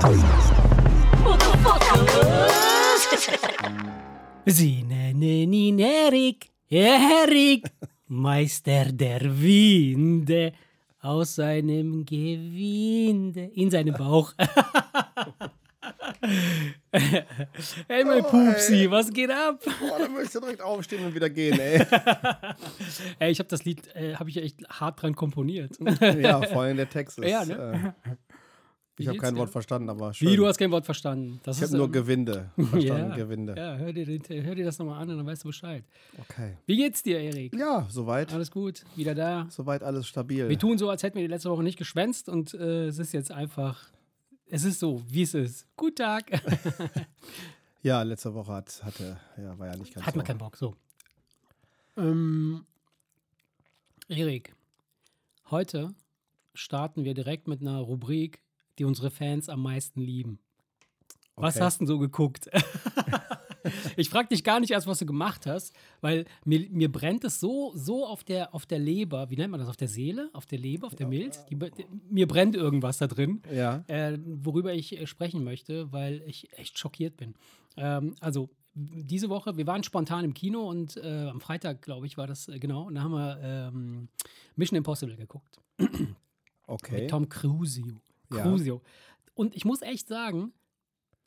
Sie nennen ihn Erik, Erik, Meister der Winde, aus seinem Gewinde, in seinem Bauch. hey, mein Pupsi, was geht ab? Boah, dann möchtest du direkt aufstehen und wieder gehen, ey. Ey, ich habe das Lied, äh, habe ich echt hart dran komponiert. ja, vor allem der Text ist. Ja, ne? äh, ich habe kein dir? Wort verstanden, aber schön. Wie, du hast kein Wort verstanden. Das ich habe nur ähm, Gewinde verstanden, ja, Gewinde. Ja, hör dir, hör dir das nochmal an und dann weißt du Bescheid. Okay. Wie geht's dir, Erik? Ja, soweit. Alles gut? Wieder da? Soweit alles stabil. Wir tun so, als hätten wir die letzte Woche nicht geschwänzt und äh, es ist jetzt einfach, es ist so, wie es ist. Guten Tag. Ja, letzte Woche hat, hatte, ja, war ja nicht ganz Hat so. man keinen Bock, so. Ähm, Erik, heute starten wir direkt mit einer Rubrik, die unsere Fans am meisten lieben. Was Okay. hast du so geguckt? ich frage dich gar nicht erst, was du gemacht hast, weil mir, mir brennt es so, so auf der, auf der Leber, wie nennt man das, auf der Seele, auf der Leber, auf der Milz? Die, die, mir brennt irgendwas da drin, Ja. äh, worüber ich äh, sprechen möchte, weil ich echt schockiert bin. Ähm, also diese Woche, wir waren spontan im Kino und äh, am Freitag, glaube ich, war das äh, genau, und da haben wir ähm, Mission Impossible geguckt. Okay. Mit Tom Cruise. Cruise. Und ich muss echt sagen,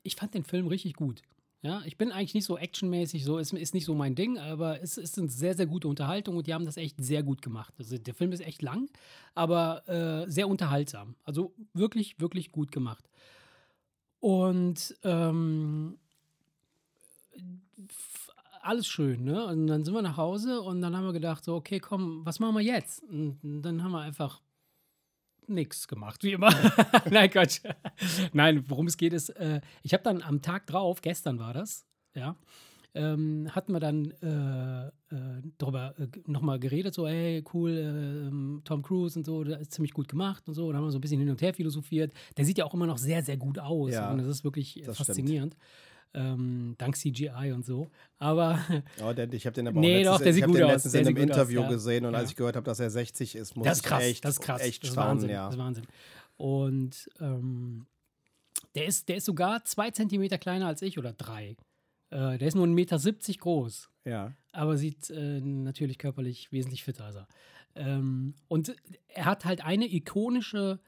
ich fand den Film richtig gut. Ja, ich bin eigentlich nicht so actionmäßig, so ist, ist nicht so mein Ding, aber es ist eine sehr, sehr gute Unterhaltung und die haben das echt sehr gut gemacht. Also der Film ist echt lang, aber äh, sehr unterhaltsam. Also wirklich, wirklich gut gemacht. Und ähm, alles schön, ne? Und dann sind wir nach Hause und dann haben wir gedacht, so, okay, komm, was machen wir jetzt? Und dann haben wir einfach nichts gemacht, wie immer. Nein, Quatsch. Nein, worum es geht, ist, äh, ich habe dann am Tag drauf, gestern war das, ja, ähm, hatten wir dann äh, äh, darüber äh, nochmal geredet, so, hey, cool, ähm, Tom Cruise und so, das ist ziemlich gut gemacht und so. Und haben wir so ein bisschen hin und her philosophiert. Der sieht ja auch immer noch sehr, sehr gut aus. Ja, und das ist wirklich äh, das faszinierend. Ähm, dank CGI und so. Aber Ja, der, ich habe den aber Nee, auch doch, letztens, der ich sieht gut den aus, letztens der in einem gut aus, Interview ja. gesehen und als Ja. ich gehört habe, dass er 60 ist, muss Das ist ich krass, echt, das ist krass. echt das ist Wahnsinn, ja. Das ist Wahnsinn. Und ähm, der, ist, der ist sogar zwei Zentimeter kleiner als ich oder drei. Äh, der ist nur 1,70 Meter groß, Ja. aber sieht äh, natürlich körperlich wesentlich fitter aus. Ähm, und er hat halt eine ikonische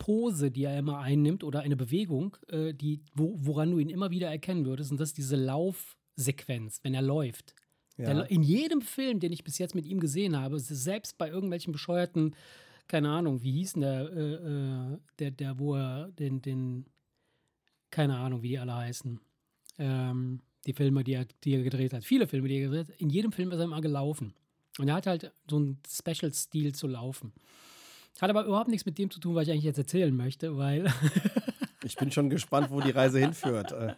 Pose, die er immer einnimmt oder eine Bewegung, äh, die, wo, woran du ihn immer wieder erkennen würdest. Und das ist diese Laufsequenz, wenn er läuft. Ja. Der, in jedem Film, den ich bis jetzt mit ihm gesehen habe, selbst bei irgendwelchen bescheuerten, keine Ahnung, wie hieß denn der, äh, äh, der, der, wo er den, den, keine Ahnung, wie die alle heißen. Ähm, die Filme, die er, die er gedreht hat. Viele Filme, die er gedreht hat. In jedem Film ist er immer gelaufen. Und er hat halt so einen Special-Stil zu laufen. Hat aber überhaupt nichts mit dem zu tun, was ich eigentlich jetzt erzählen möchte, weil Ich bin schon gespannt, wo die Reise hinführt. Äh,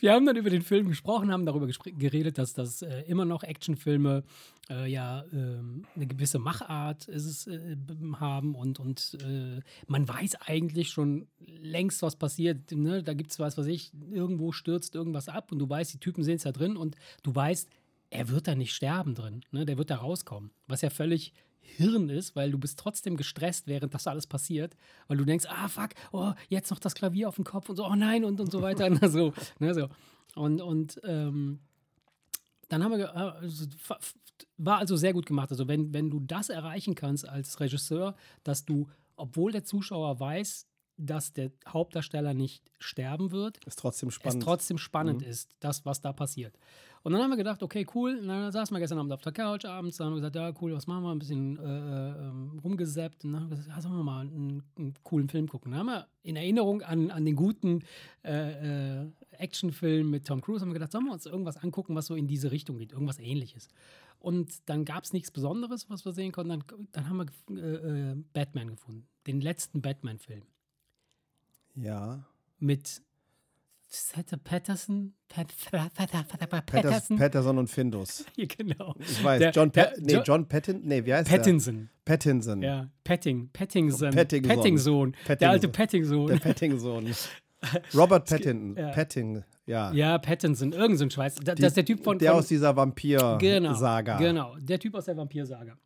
wir haben dann über den Film gesprochen, haben darüber geredet, dass das äh, immer noch Actionfilme äh, ja ähm, eine gewisse Machart ist es, äh, haben und, und äh, man weiß eigentlich schon längst, was passiert. Ne? Da gibt es was, was ich, irgendwo stürzt irgendwas ab und du weißt, die Typen sind da drin und du weißt, er wird da nicht sterben drin. Ne? Der wird da rauskommen. Was ja völlig Hirn ist, weil du bist trotzdem gestresst, während das alles passiert, weil du denkst, ah fuck, oh, jetzt noch das Klavier auf dem Kopf und so, oh nein und, und so weiter. Na, so, ne, so. Und, und ähm, dann haben wir, äh, also, war also sehr gut gemacht. Also wenn, wenn du das erreichen kannst als Regisseur, dass du, obwohl der Zuschauer weiß, dass der Hauptdarsteller nicht sterben wird, ist trotzdem es spannend. trotzdem spannend ist, das, was da passiert. Und dann haben wir gedacht, okay, cool. Und dann saßen wir gestern Abend auf der Couch abends, dann haben wir gesagt, ja, cool, was machen wir? Ein bisschen äh, ähm, rumgesappt. Und dann haben wir gesagt, ja, sollen wir mal einen, einen coolen Film gucken. Dann haben wir in Erinnerung an, an den guten äh, äh, Actionfilm mit Tom Cruise, haben wir gedacht, sollen wir uns irgendwas angucken, was so in diese Richtung geht, irgendwas ähnliches. Und dann gab es nichts Besonderes, was wir sehen konnten. Dann, dann haben wir äh, äh, Batman gefunden, den letzten Batman-Film ja. mit Seth Patterson, Pat, Pat, Pat, Pat, Pat, Patters, Patterson, Patterson und Findus. Ja, genau. Ich weiß, Der- John, der- Pat nee, Jo- John Pattin, nee, wie heißt Pattinson. der? Pattinson. Ja, Petting, Pettingson, Pettingson. Pettingson, der alte Pettingson. Der Pattingson. Robert Pattinson. ja. Patting, ja. ja, Pattinson, irgend so ein Schweiz. Da- Das ist der Typ von, der von aus dieser genau, Vampir-Saga. genau, der Typ aus der Vampir-Saga.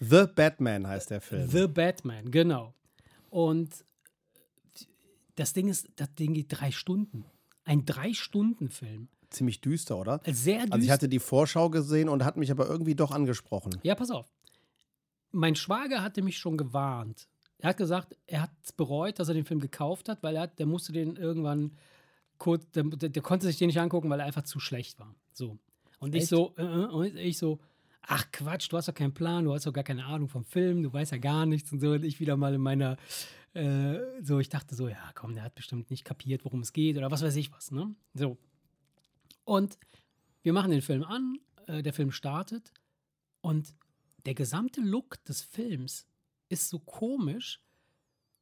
The Batman heißt der Film. The Batman, genau. Und das Ding ist, das Ding geht drei Stunden. Ein Drei-Stunden-Film. Ziemlich düster, oder? Sehr düster. Also ich hatte die Vorschau gesehen und hat mich aber irgendwie doch angesprochen. Ja, pass auf. Mein Schwager hatte mich schon gewarnt. Er hat gesagt, er hat es bereut, dass er den Film gekauft hat, weil er hat, der musste den irgendwann kurz, der, der, konnte sich den nicht angucken, weil er einfach zu schlecht war. So. Und ich Echt? so, äh, äh, und ich so, ach Quatsch, du hast doch keinen Plan, du hast doch gar keine Ahnung vom Film, du weißt ja gar nichts und so. Und ich wieder mal in meiner, äh, so, ich dachte so, ja komm, der hat bestimmt nicht kapiert, worum es geht oder was weiß ich was, ne? So. Und wir machen den Film an, äh, der Film startet und der gesamte Look des Films ist so komisch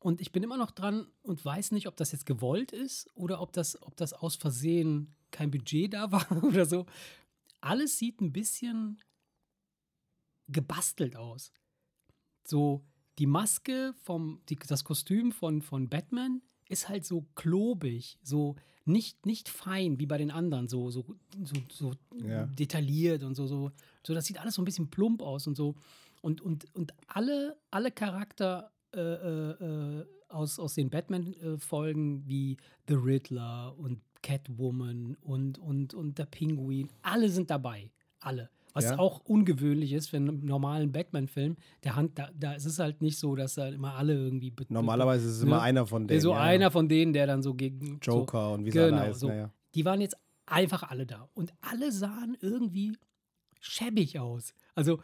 und ich bin immer noch dran und weiß nicht, ob das jetzt gewollt ist oder ob das, ob das aus Versehen kein Budget da war oder so. Alles sieht ein bisschen gebastelt aus. So, die Maske vom, die, das Kostüm von, von Batman ist halt so klobig, so nicht, nicht fein wie bei den anderen, so, so, so, so Ja. detailliert und so, so. So, das sieht alles so ein bisschen plump aus und so. Und, und, und alle, alle Charakter äh, äh, äh, aus, aus den Batman-Folgen wie The Riddler und Catwoman und, und, und der Pinguin, alle sind dabei. Alle. Was Ja. auch ungewöhnlich ist für einen normalen Batman-Film. Der Hand, da, da ist es halt nicht so, dass da immer alle irgendwie. Normalerweise ist es immer Ne? einer von denen. so ja. einer von denen, der dann so gegen. Joker so, und wie sie alle genau, heißen, so. ja. Die waren jetzt einfach alle da. Und alle sahen irgendwie schäbig aus. Also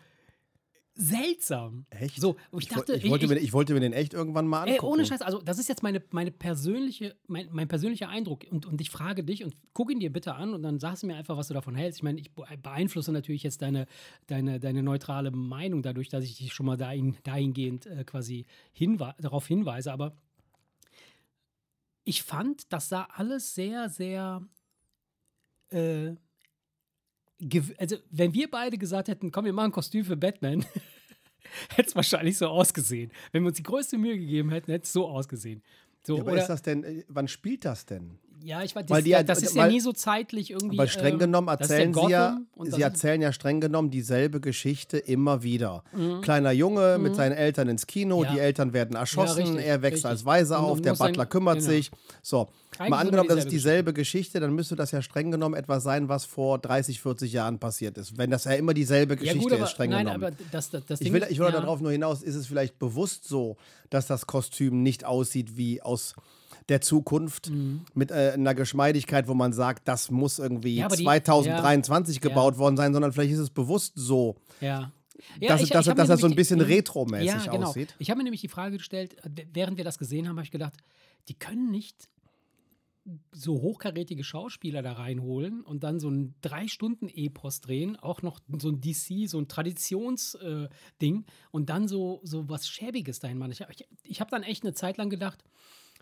seltsam. Echt? So, ich dachte, ich, wollte mir, ich wollte mir den echt irgendwann mal Ey, angucken. ohne Scheiß, also das ist jetzt meine, meine persönliche, mein, mein persönlicher Eindruck und, und ich frage dich und guck ihn dir bitte an und dann sagst du mir einfach, was du davon hältst. Ich meine, ich be- beeinflusse natürlich jetzt deine, deine, deine neutrale Meinung dadurch, dass ich dich schon mal dahin, dahingehend äh, quasi hinwe darauf hinweise, aber ich fand, das sah alles sehr, sehr äh, also wenn wir beide gesagt hätten, komm, wir machen ein Kostüm für Batman, hätte es wahrscheinlich so ausgesehen. Wenn wir uns die größte Mühe gegeben hätten, hätte es so ausgesehen. So, Ja, aber oder, ist das denn, äh, wann spielt das denn? Ja, ich weiß, weil das, die ja, halt- das ist ja nie so zeitlich irgendwie. Weil streng ähm, genommen ist ja erzählen sie ja, sie erzählen ja streng genommen dieselbe Geschichte immer wieder. Mhm. Kleiner Junge mit seinen Eltern ins Kino, Ja. die Eltern werden erschossen, richtig, er wächst richtig. als Waise Und auf, der Butler kümmert genau. sich. So, Eigentlich mal angenommen, das ist dieselbe Geschichte, dann müsste das ja streng genommen etwas sein, was vor 30, 40 Jahren passiert ist. Wenn das ja immer dieselbe ja, Geschichte gut, aber, ist, streng nein, genommen. aber das, das, das Ich will, ich will ja, darauf nur hinaus, ist es vielleicht bewusst so, dass das Kostüm nicht aussieht wie aus der Zukunft mit äh, einer Geschmeidigkeit, wo man sagt, das muss irgendwie Mhm. Ja, aber die- 2023 ja. gebaut worden sein, sondern vielleicht ist es bewusst so, Ja. Ja, dass, ich- dass, ich dass das so ein bisschen retromäßig ja, genau. aussieht. Ich habe mir nämlich die Frage gestellt, äh, während wir das gesehen haben, habe ich gedacht, die können nicht so hochkarätige Schauspieler da reinholen und dann so ein drei Stunden Epos drehen, auch noch so ein DC, so ein Traditionsding äh, und dann so, so was Schäbiges dahin machen. Ich, ich, ich habe dann echt eine Zeit lang gedacht,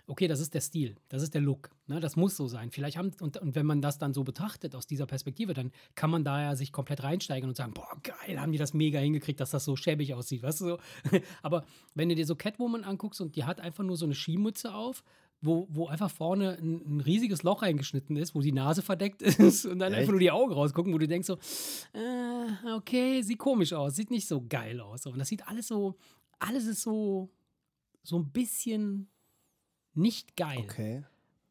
okay, das ist der Stil, das ist der Look, ne, das muss so sein. Vielleicht haben, und, und wenn man das dann so betrachtet aus dieser Perspektive, dann kann man da ja sich komplett reinsteigen und sagen, boah, geil, haben die das mega hingekriegt, dass das so schäbig aussieht, weißt du so. Aber wenn du dir so Catwoman anguckst und die hat einfach nur so eine Skimütze auf, wo, wo einfach vorne ein, ein riesiges Loch reingeschnitten ist, wo die Nase verdeckt ist und dann Echt? einfach nur die Augen rausgucken, wo du denkst so, äh, okay, sieht komisch aus, sieht nicht so geil aus. Und das sieht alles so, alles ist so, so ein bisschen nicht geil. Okay.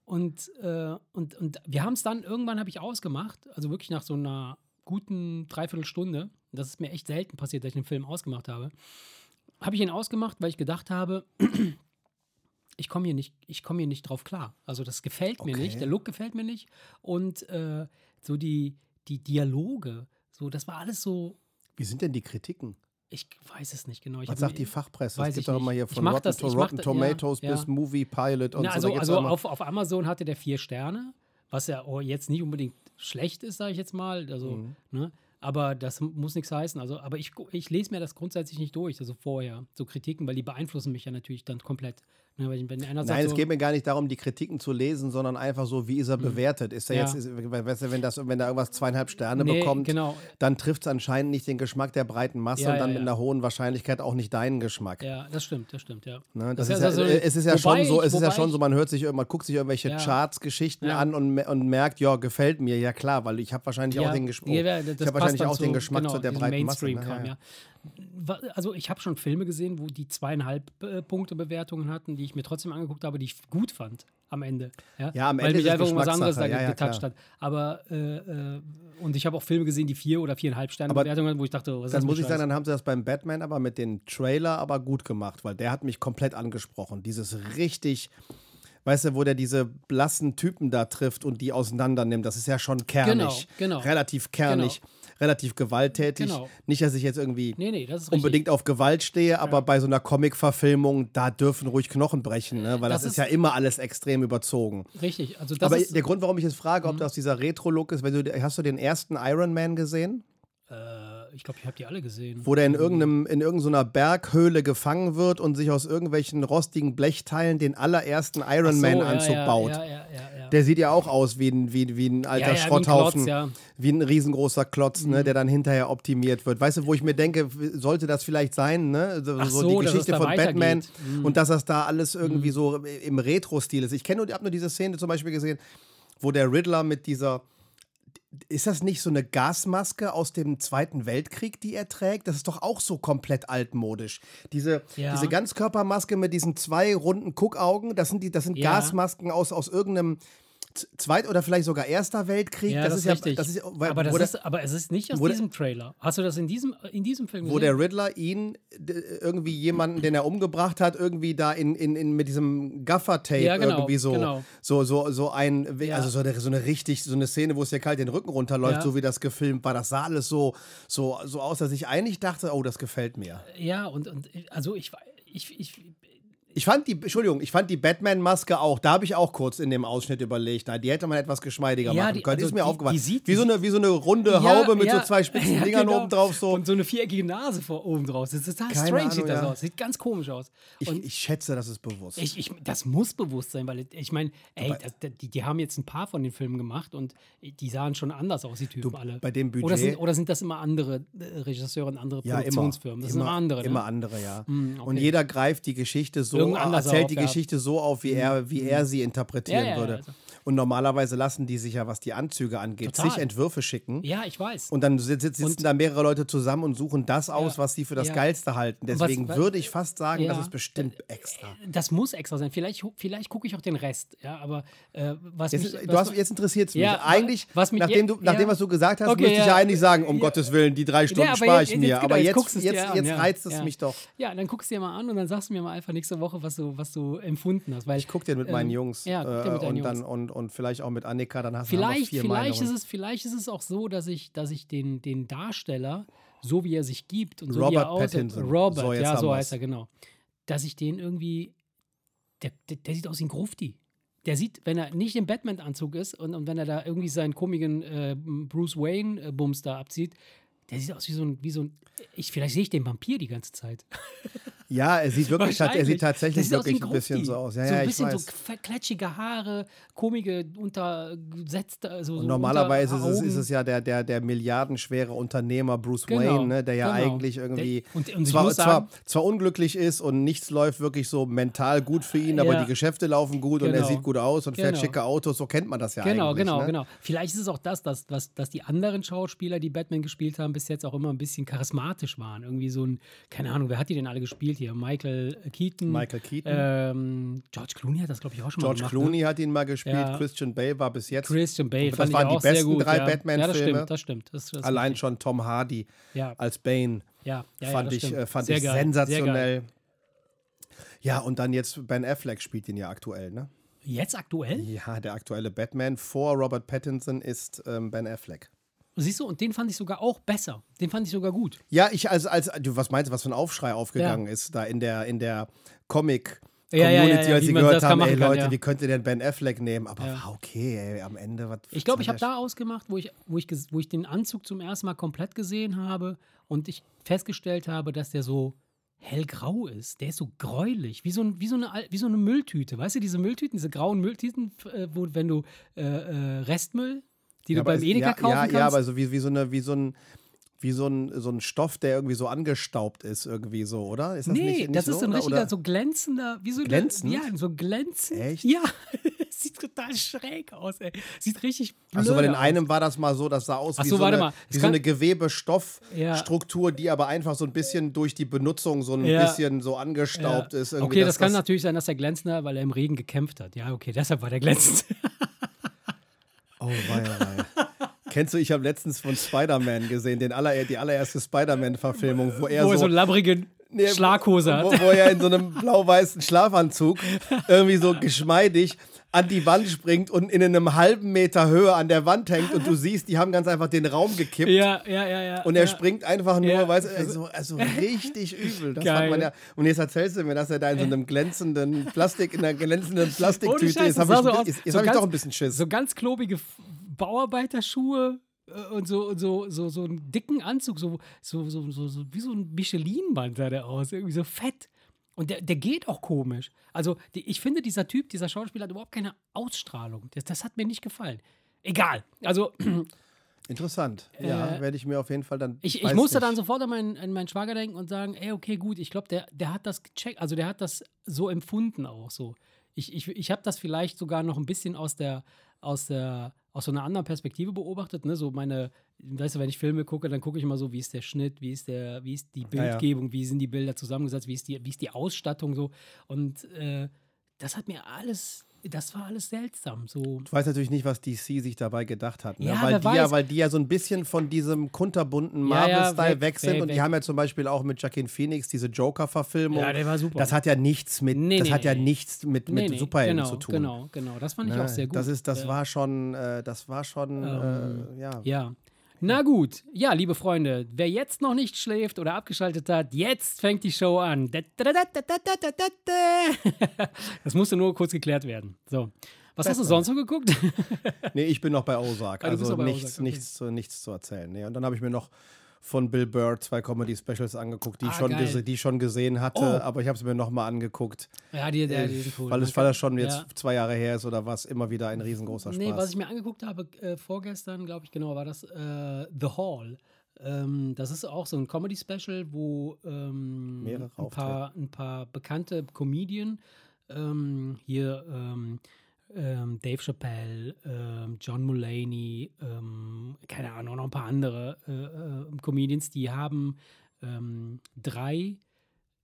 Und, äh, und, und wir haben es dann, irgendwann habe ich ausgemacht, also wirklich nach so einer guten Dreiviertelstunde, das ist mir echt selten passiert, dass ich den Film ausgemacht habe, habe ich ihn ausgemacht, weil ich gedacht habe, ich komme hier, nicht- ich komm hier nicht drauf klar. Also das gefällt mir Okay. nicht, der Look gefällt mir nicht und äh, so die, die Dialoge, so das war alles so, Wie sind denn die Kritiken? Ich weiß es nicht genau. Ich Was sagt die Fachpresse? weiß Es gibt doch immer hier von Rotten, das- to Rotten das- Tomatoes ja, bis ja. Movie Pilot und Na, so. also gibt's also immer- auf, auf Amazon hatte der vier Sterne, was ja jetzt nicht unbedingt schlecht ist, sage ich jetzt mal. Also, Mhm. ne? Aber das muss nichts heißen. Also, aber ich, ich lese mir das grundsätzlich nicht durch, also vorher, so Kritiken, weil die beeinflussen mich ja natürlich dann komplett. Ne? Weil, wenn einer Nein, es geht mir gar nicht darum, die Kritiken zu lesen, sondern einfach so, wie ist er bewertet? Ist er Ja. jetzt, ist, weißt du, wenn, das, wenn da irgendwas zweieinhalb Sterne nee, bekommt, Genau, dann trifft es anscheinend nicht den Geschmack der breiten Masse Ja, und dann ja, mit ja. einer hohen Wahrscheinlichkeit auch nicht deinen Geschmack. ja, das stimmt, das stimmt, ja. Ne, das Das ist ja, also- es ist ja schon so, es ist ja schon so, man hört sich, man guckt sich irgendwelche Ja. Charts-Geschichten Ja. an und, und merkt, ja, gefällt mir, ja klar, weil ich habe wahrscheinlich auch den Geschmack. ja, ich habe wahrscheinlich auch den Geschmack genau, zu der breiten Masse. Mainstream Ne? kam, Ja, ja. Also ich habe schon Filme gesehen, wo die zweieinhalb äh, Punkte Bewertungen hatten, die ich mir trotzdem angeguckt habe, die ich gut fand. am Ende. Ja, Ja, am Weil Ende mich einfach irgendwas anderes da. Ja, ja, klar. hat. Aber, äh, äh, und ich habe auch Filme gesehen, die vier oder viereinhalb Sterne Aber Bewertungen hatten, wo ich dachte, oh, was ist Dann das muss ich sagen, dann haben sie das beim Batman aber mit dem Trailer aber gut gemacht, weil der hat mich komplett angesprochen. Dieses richtig, weißt du, wo der diese blassen Typen da trifft und die auseinander nimmt, das ist ja schon kernig. genau. Relativ kernig, relativ gewalttätig. Genau. Nicht, dass ich jetzt irgendwie Nee, nee, unbedingt auf Gewalt stehe, aber bei so einer Comic-Verfilmung, da dürfen ruhig Knochen brechen, ne? weil das, Das ist, ist- ja immer alles extrem überzogen. Richtig. Also aber Mhm. der Grund, warum ich jetzt frage, ob das dieser Retro-Look ist, wenn du, hast du den ersten Iron Man gesehen? äh, ich glaube, ich habe die alle gesehen. wo der in irgendeinem in irgendeiner Berghöhle gefangen wird und sich aus irgendwelchen rostigen Blechteilen den allerersten Iron Ach so, Man ja, ja, baut. Ja, ja, ja, ja. Der sieht ja auch aus wie ein, wie, wie ein alter Ja, ja, wie ein Schrotthaufen, Klotz, ja. Mhm. wie ein riesengroßer Klotz, ne, der dann hinterher optimiert wird. Weißt du, wo ich mir denke, sollte das vielleicht sein, ne? So, so die Geschichte von Batman. Mhm. und dass das da alles irgendwie so im Retro-Stil ist. Ich kenne nur, habe nur diese Szene zum Beispiel gesehen, wo der Riddler mit dieser ist das nicht so eine Gasmaske aus dem Zweiten Weltkrieg, die er trägt? Das ist doch auch so komplett altmodisch. Diese, Ja. diese Ganzkörpermaske mit diesen zwei runden Guckaugen, das sind, die, das sind Ja. Gasmasken aus, aus irgendeinem Zweit- oder vielleicht sogar Erster Weltkrieg. Ja, das, das, ist ist ja, richtig. das ist, weil, aber, das wo, der, ist, aber es ist nicht aus wo der- diesem Trailer. Hast du das in diesem, in diesem Film wo gesehen? der Riddler ihn irgendwie jemanden, den er umgebracht hat, irgendwie da in, in, in mit diesem Gaffer-Tape Ja, genau, irgendwie so, genau. so, so, so ein, Ja. also so eine, so eine richtig, so eine Szene, wo es dir kalt den Rücken runterläuft, Ja. so wie das gefilmt war. Das sah alles so, so, so aus, dass ich eigentlich dachte, oh, das gefällt mir. ja, und, und also ich, ich, ich, Ich fand die, Entschuldigung, ich fand die Batman-Maske auch, da habe ich auch kurz in dem Ausschnitt überlegt, na, die hätte man etwas geschmeidiger Ja, machen die- können. Also ist mir die- aufgefallen. die sieht- wie, so eine, wie so eine runde Ja, Haube mit ja. so zwei spitzen Ja, Dingern genau. oben drauf. So. Und so eine viereckige Nase vor oben drauf. Das ist total Keine strange, Ahnung, sieht das aus. Sieht ganz komisch aus. ich, ich schätze, das ist bewusst. ich, ich, das muss bewusst sein, weil ich meine, ey, das, die, die haben jetzt ein paar von den Filmen gemacht und die sahen schon anders aus, die Typen alle. bei dem Oder sind, Budget- oder sind das immer andere äh, Regisseure und andere Ja, immer. Produktionsfirmen? Das immer, sind immer andere. Immer ne? andere, ja. Mm, okay. Und jeder greift die Geschichte so, Anders erzählt die. Geschichte so auf, wie er, wie er sie interpretieren würde. also. Und normalerweise lassen die sich ja, was die Anzüge angeht, Total. sich Entwürfe schicken. Ja, ich weiß. Und dann sit- sit- sitzen Und- da mehrere Leute zusammen und suchen das aus, was sie für das Ja. Geilste halten. Deswegen was- würde ich fast sagen, Ja. das ist bestimmt extra. das muss extra sein. Vielleicht, vielleicht gucke ich auch den Rest. Ja, aber äh, was Jetzt, mich, was du hast, jetzt interessiert es mich. Ja, eigentlich, was mich- nachdem, du, ja, nachdem ja. was du gesagt hast, Okay, müsste ich ja. ja eigentlich sagen, um Ja. Gottes Willen, die drei Stunden spare ich mir. Aber jetzt jetzt, du jetzt, dir jetzt ja. reizt es Ja. mich doch. Ja, dann guckst du dir mal an und dann sagst du mir mal einfach nächste Woche, was du, was du empfunden hast. Weil, Ich gucke den mit meinen Jungs ja, äh, und, dann, Jungs. und, und vielleicht auch mit Annika, dann hast du haben wir Vielleicht, vier vielleicht, ist Meinungen. es, vielleicht ist es auch so, dass ich, dass ich den, den Darsteller, so wie er sich gibt und so wie Robert er aussieht. Robert, So, ja, so heißt er, genau, dass ich den irgendwie, der, der, der sieht aus wie ein Grufti. Der sieht, wenn er nicht im Batman-Anzug ist und, und wenn er da irgendwie seinen komischen äh, Bruce Wayne-Bums da abzieht, der sieht aus wie so ein, wie so ein ich, vielleicht sehe ich den Vampir die ganze Zeit. Ja, er sieht wirklich, er sieht tatsächlich wirklich ein bisschen Grufti. so aus. Ja, so ja, ein ich bisschen weiß. so klatschige Haare, komische untergesetzte. Also so normalerweise ist es, ist es ja der, der, der milliardenschwere Unternehmer Bruce Genau, Wayne, ne, der ja genau. eigentlich irgendwie Der- und- und zwar, zwar, sagen- zwar unglücklich ist und nichts läuft wirklich so mental gut für ihn, aber Ja. die Geschäfte laufen gut und er Genau. sieht gut aus und fährt Genau. schicke Autos, so kennt man das ja Genau, eigentlich. genau, ne? genau. Vielleicht ist es auch das, dass, dass, dass die anderen Schauspieler, die Batman gespielt haben, bis jetzt auch immer ein bisschen charismatisch waren. Irgendwie so ein, keine Ahnung, wer hat die denn alle gespielt hier? Michael Keaton. Michael Keaton. Ähm, George Clooney hat das, glaube ich, auch schon George mal gemacht. Clooney hat ihn mal gespielt, Ja. Christian Bale war bis jetzt Ne? Christian Bale. Das fand waren ich die auch sehr besten gut, drei ja. Batman-Filme. Ja, das stimmt, das stimmt. Das, allein schon Tom Hardy als Bane ja, fand ich, stimmt. äh, fand Sehr ich geil. sensationell. Ja, und dann jetzt Ben Affleck spielt ihn ja aktuell, ne? Jetzt aktuell? Ja, der aktuelle Batman vor Robert Pattinson ist ähm, Ben Affleck. Siehst du, und den fand ich sogar auch besser. Den fand ich sogar gut. Ja, ich als, als du, was meinst du, was für ein Aufschrei aufgegangen ist da in der, in der Comic Ja, ja, Community, ja, ja, als sie gehört kann haben, ey kann, Leute, ja. wie könnt ihr denn Ben Affleck nehmen? Aber Ja. war okay, ey, am Ende, was Ich glaube, ich habe da ausgemacht, wo ich, wo, ich, wo ich den Anzug zum ersten Mal komplett gesehen habe und ich festgestellt habe, dass der so hellgrau ist. Der ist so gräulich, wie so, ein, wie, so eine, wie so eine Mülltüte. Weißt du, diese Mülltüten, diese grauen Mülltüten, äh, wo, wenn du äh, äh, Restmüll, die Ja, du beim Edeka ja, kaufen ja, kannst. Ja, aber so wie, wie so eine, wie so ein wie so ein, so ein Stoff, der irgendwie so angestaubt ist, irgendwie so, oder? Ist das nee, nicht, nicht das ist so ein richtiger, oder? so glänzender, wie so Glänzend? Ja, so glänzend. Echt? Ja, sieht total schräg aus, ey. Sieht richtig blöd Also, weil in aus. einem war das mal so, das sah aus Ach wie, so, so, warte eine, mal. Wie so eine Gewebestoffstruktur, die aber einfach so ein bisschen durch die Benutzung so ein Ja. bisschen so angestaubt ist. Irgendwie, Okay, das, dass kann natürlich sein, dass der glänzender, weil er im Regen gekämpft hat. Ja, okay, deshalb war der glänzend. Oh, weia, weia. Kennst du, ich habe letztens von Spider-Man gesehen, den aller, die allererste Spider-Man-Verfilmung, wo er Wo so so einen labbrigen Nee, Schlaghose hat. Wo, wo er in so einem blau-weißen Schlafanzug irgendwie so geschmeidig an die Wand springt und in einem halben Meter Höhe an der Wand hängt und du siehst, die haben ganz einfach den Raum gekippt. Ja, ja, ja, ja. Und er ja. springt einfach nur, Ja. weißt du, also, also richtig übel. Das Geil. ja. Und jetzt erzählst du mir, dass er da in so einem glänzenden Plastik, in einer glänzenden Plastiktüte Scheiß, ist. das Hab sah ich, so aus. jetzt So habe ich doch ein bisschen Schiss. So ganz klobige Bauarbeiterschuhe äh, und so, und so, so, so einen dicken Anzug, so, so, so, so, so wie so ein Michelin-Band sah der aus, irgendwie so fett. Und der, der geht auch komisch. Also, die, ich finde, dieser Typ, dieser Schauspieler hat überhaupt keine Ausstrahlung. Das, das hat mir nicht gefallen. Egal. Also, Interessant. Ja, werde ich mir auf jeden Fall dann. Äh, ich, ich musste nicht. dann sofort an meinen, an meinen Schwager denken und sagen, ey, okay, gut, ich glaube, der, der hat das gecheckt, also der hat das so empfunden auch so. Ich, ich, ich habe das vielleicht sogar noch ein bisschen aus der, aus der, aus so einer anderen Perspektive beobachtet, ne? So meine, weißt du, wenn ich Filme gucke, dann gucke ich immer so, wie ist der Schnitt, wie ist der, wie ist die ja. Bildgebung, wie sind die Bilder zusammengesetzt, wie ist die, wie ist die Ausstattung so. Und äh, das hat mir alles, das war alles seltsam. So. Du weißt natürlich nicht, was DC sich dabei gedacht hat. Ne? Ja, weil, die ja, weil die ja so ein bisschen von diesem kunterbunten Ja, ja, Marvel-Style weg, sind. weg, und die weg. haben ja zum Beispiel auch mit Joaquin Phoenix diese Joker-Verfilmung. Ja, der war super. Das hat ja nichts mit, Nee, das nee, hat ja nee. nichts mit, mit Superhelden genau, zu tun. Genau, genau. Das fand ich Ne? auch sehr gut. Das ist, das Äh, war schon, äh, das war schon, äh, ja. Ja. Na gut, ja, liebe Freunde, wer jetzt noch nicht schläft oder abgeschaltet hat, jetzt fängt die Show an. Das musste nur kurz geklärt werden. So. Was hast du sonst so geguckt? Nee, ich bin noch bei Ozark. Ah, Also bei nichts, okay. nichts, zu, nichts zu erzählen. Nee. Und dann habe ich mir noch von Bill Burr zwei Comedy-Specials angeguckt, die, ich Ah, schon geil. gese- die ich schon gesehen hatte, Oh. aber ich habe es mir nochmal angeguckt. ja, die, die, die sind cool. weil, es, weil das schon jetzt Ja. zwei Jahre her ist oder was, immer wieder ein riesengroßer Spaß. Nee, was ich mir angeguckt habe, äh, vorgestern, glaube ich, genau, war das äh, The Hall. Ähm, das ist auch so ein Comedy-Special, wo ähm, ein, paar, ein paar bekannte Comedian, ähm, hier ähm, Dave Chappelle, ähm, John Mulaney, ähm, keine Ahnung, noch ein paar andere äh, äh, Comedians, die haben ähm, drei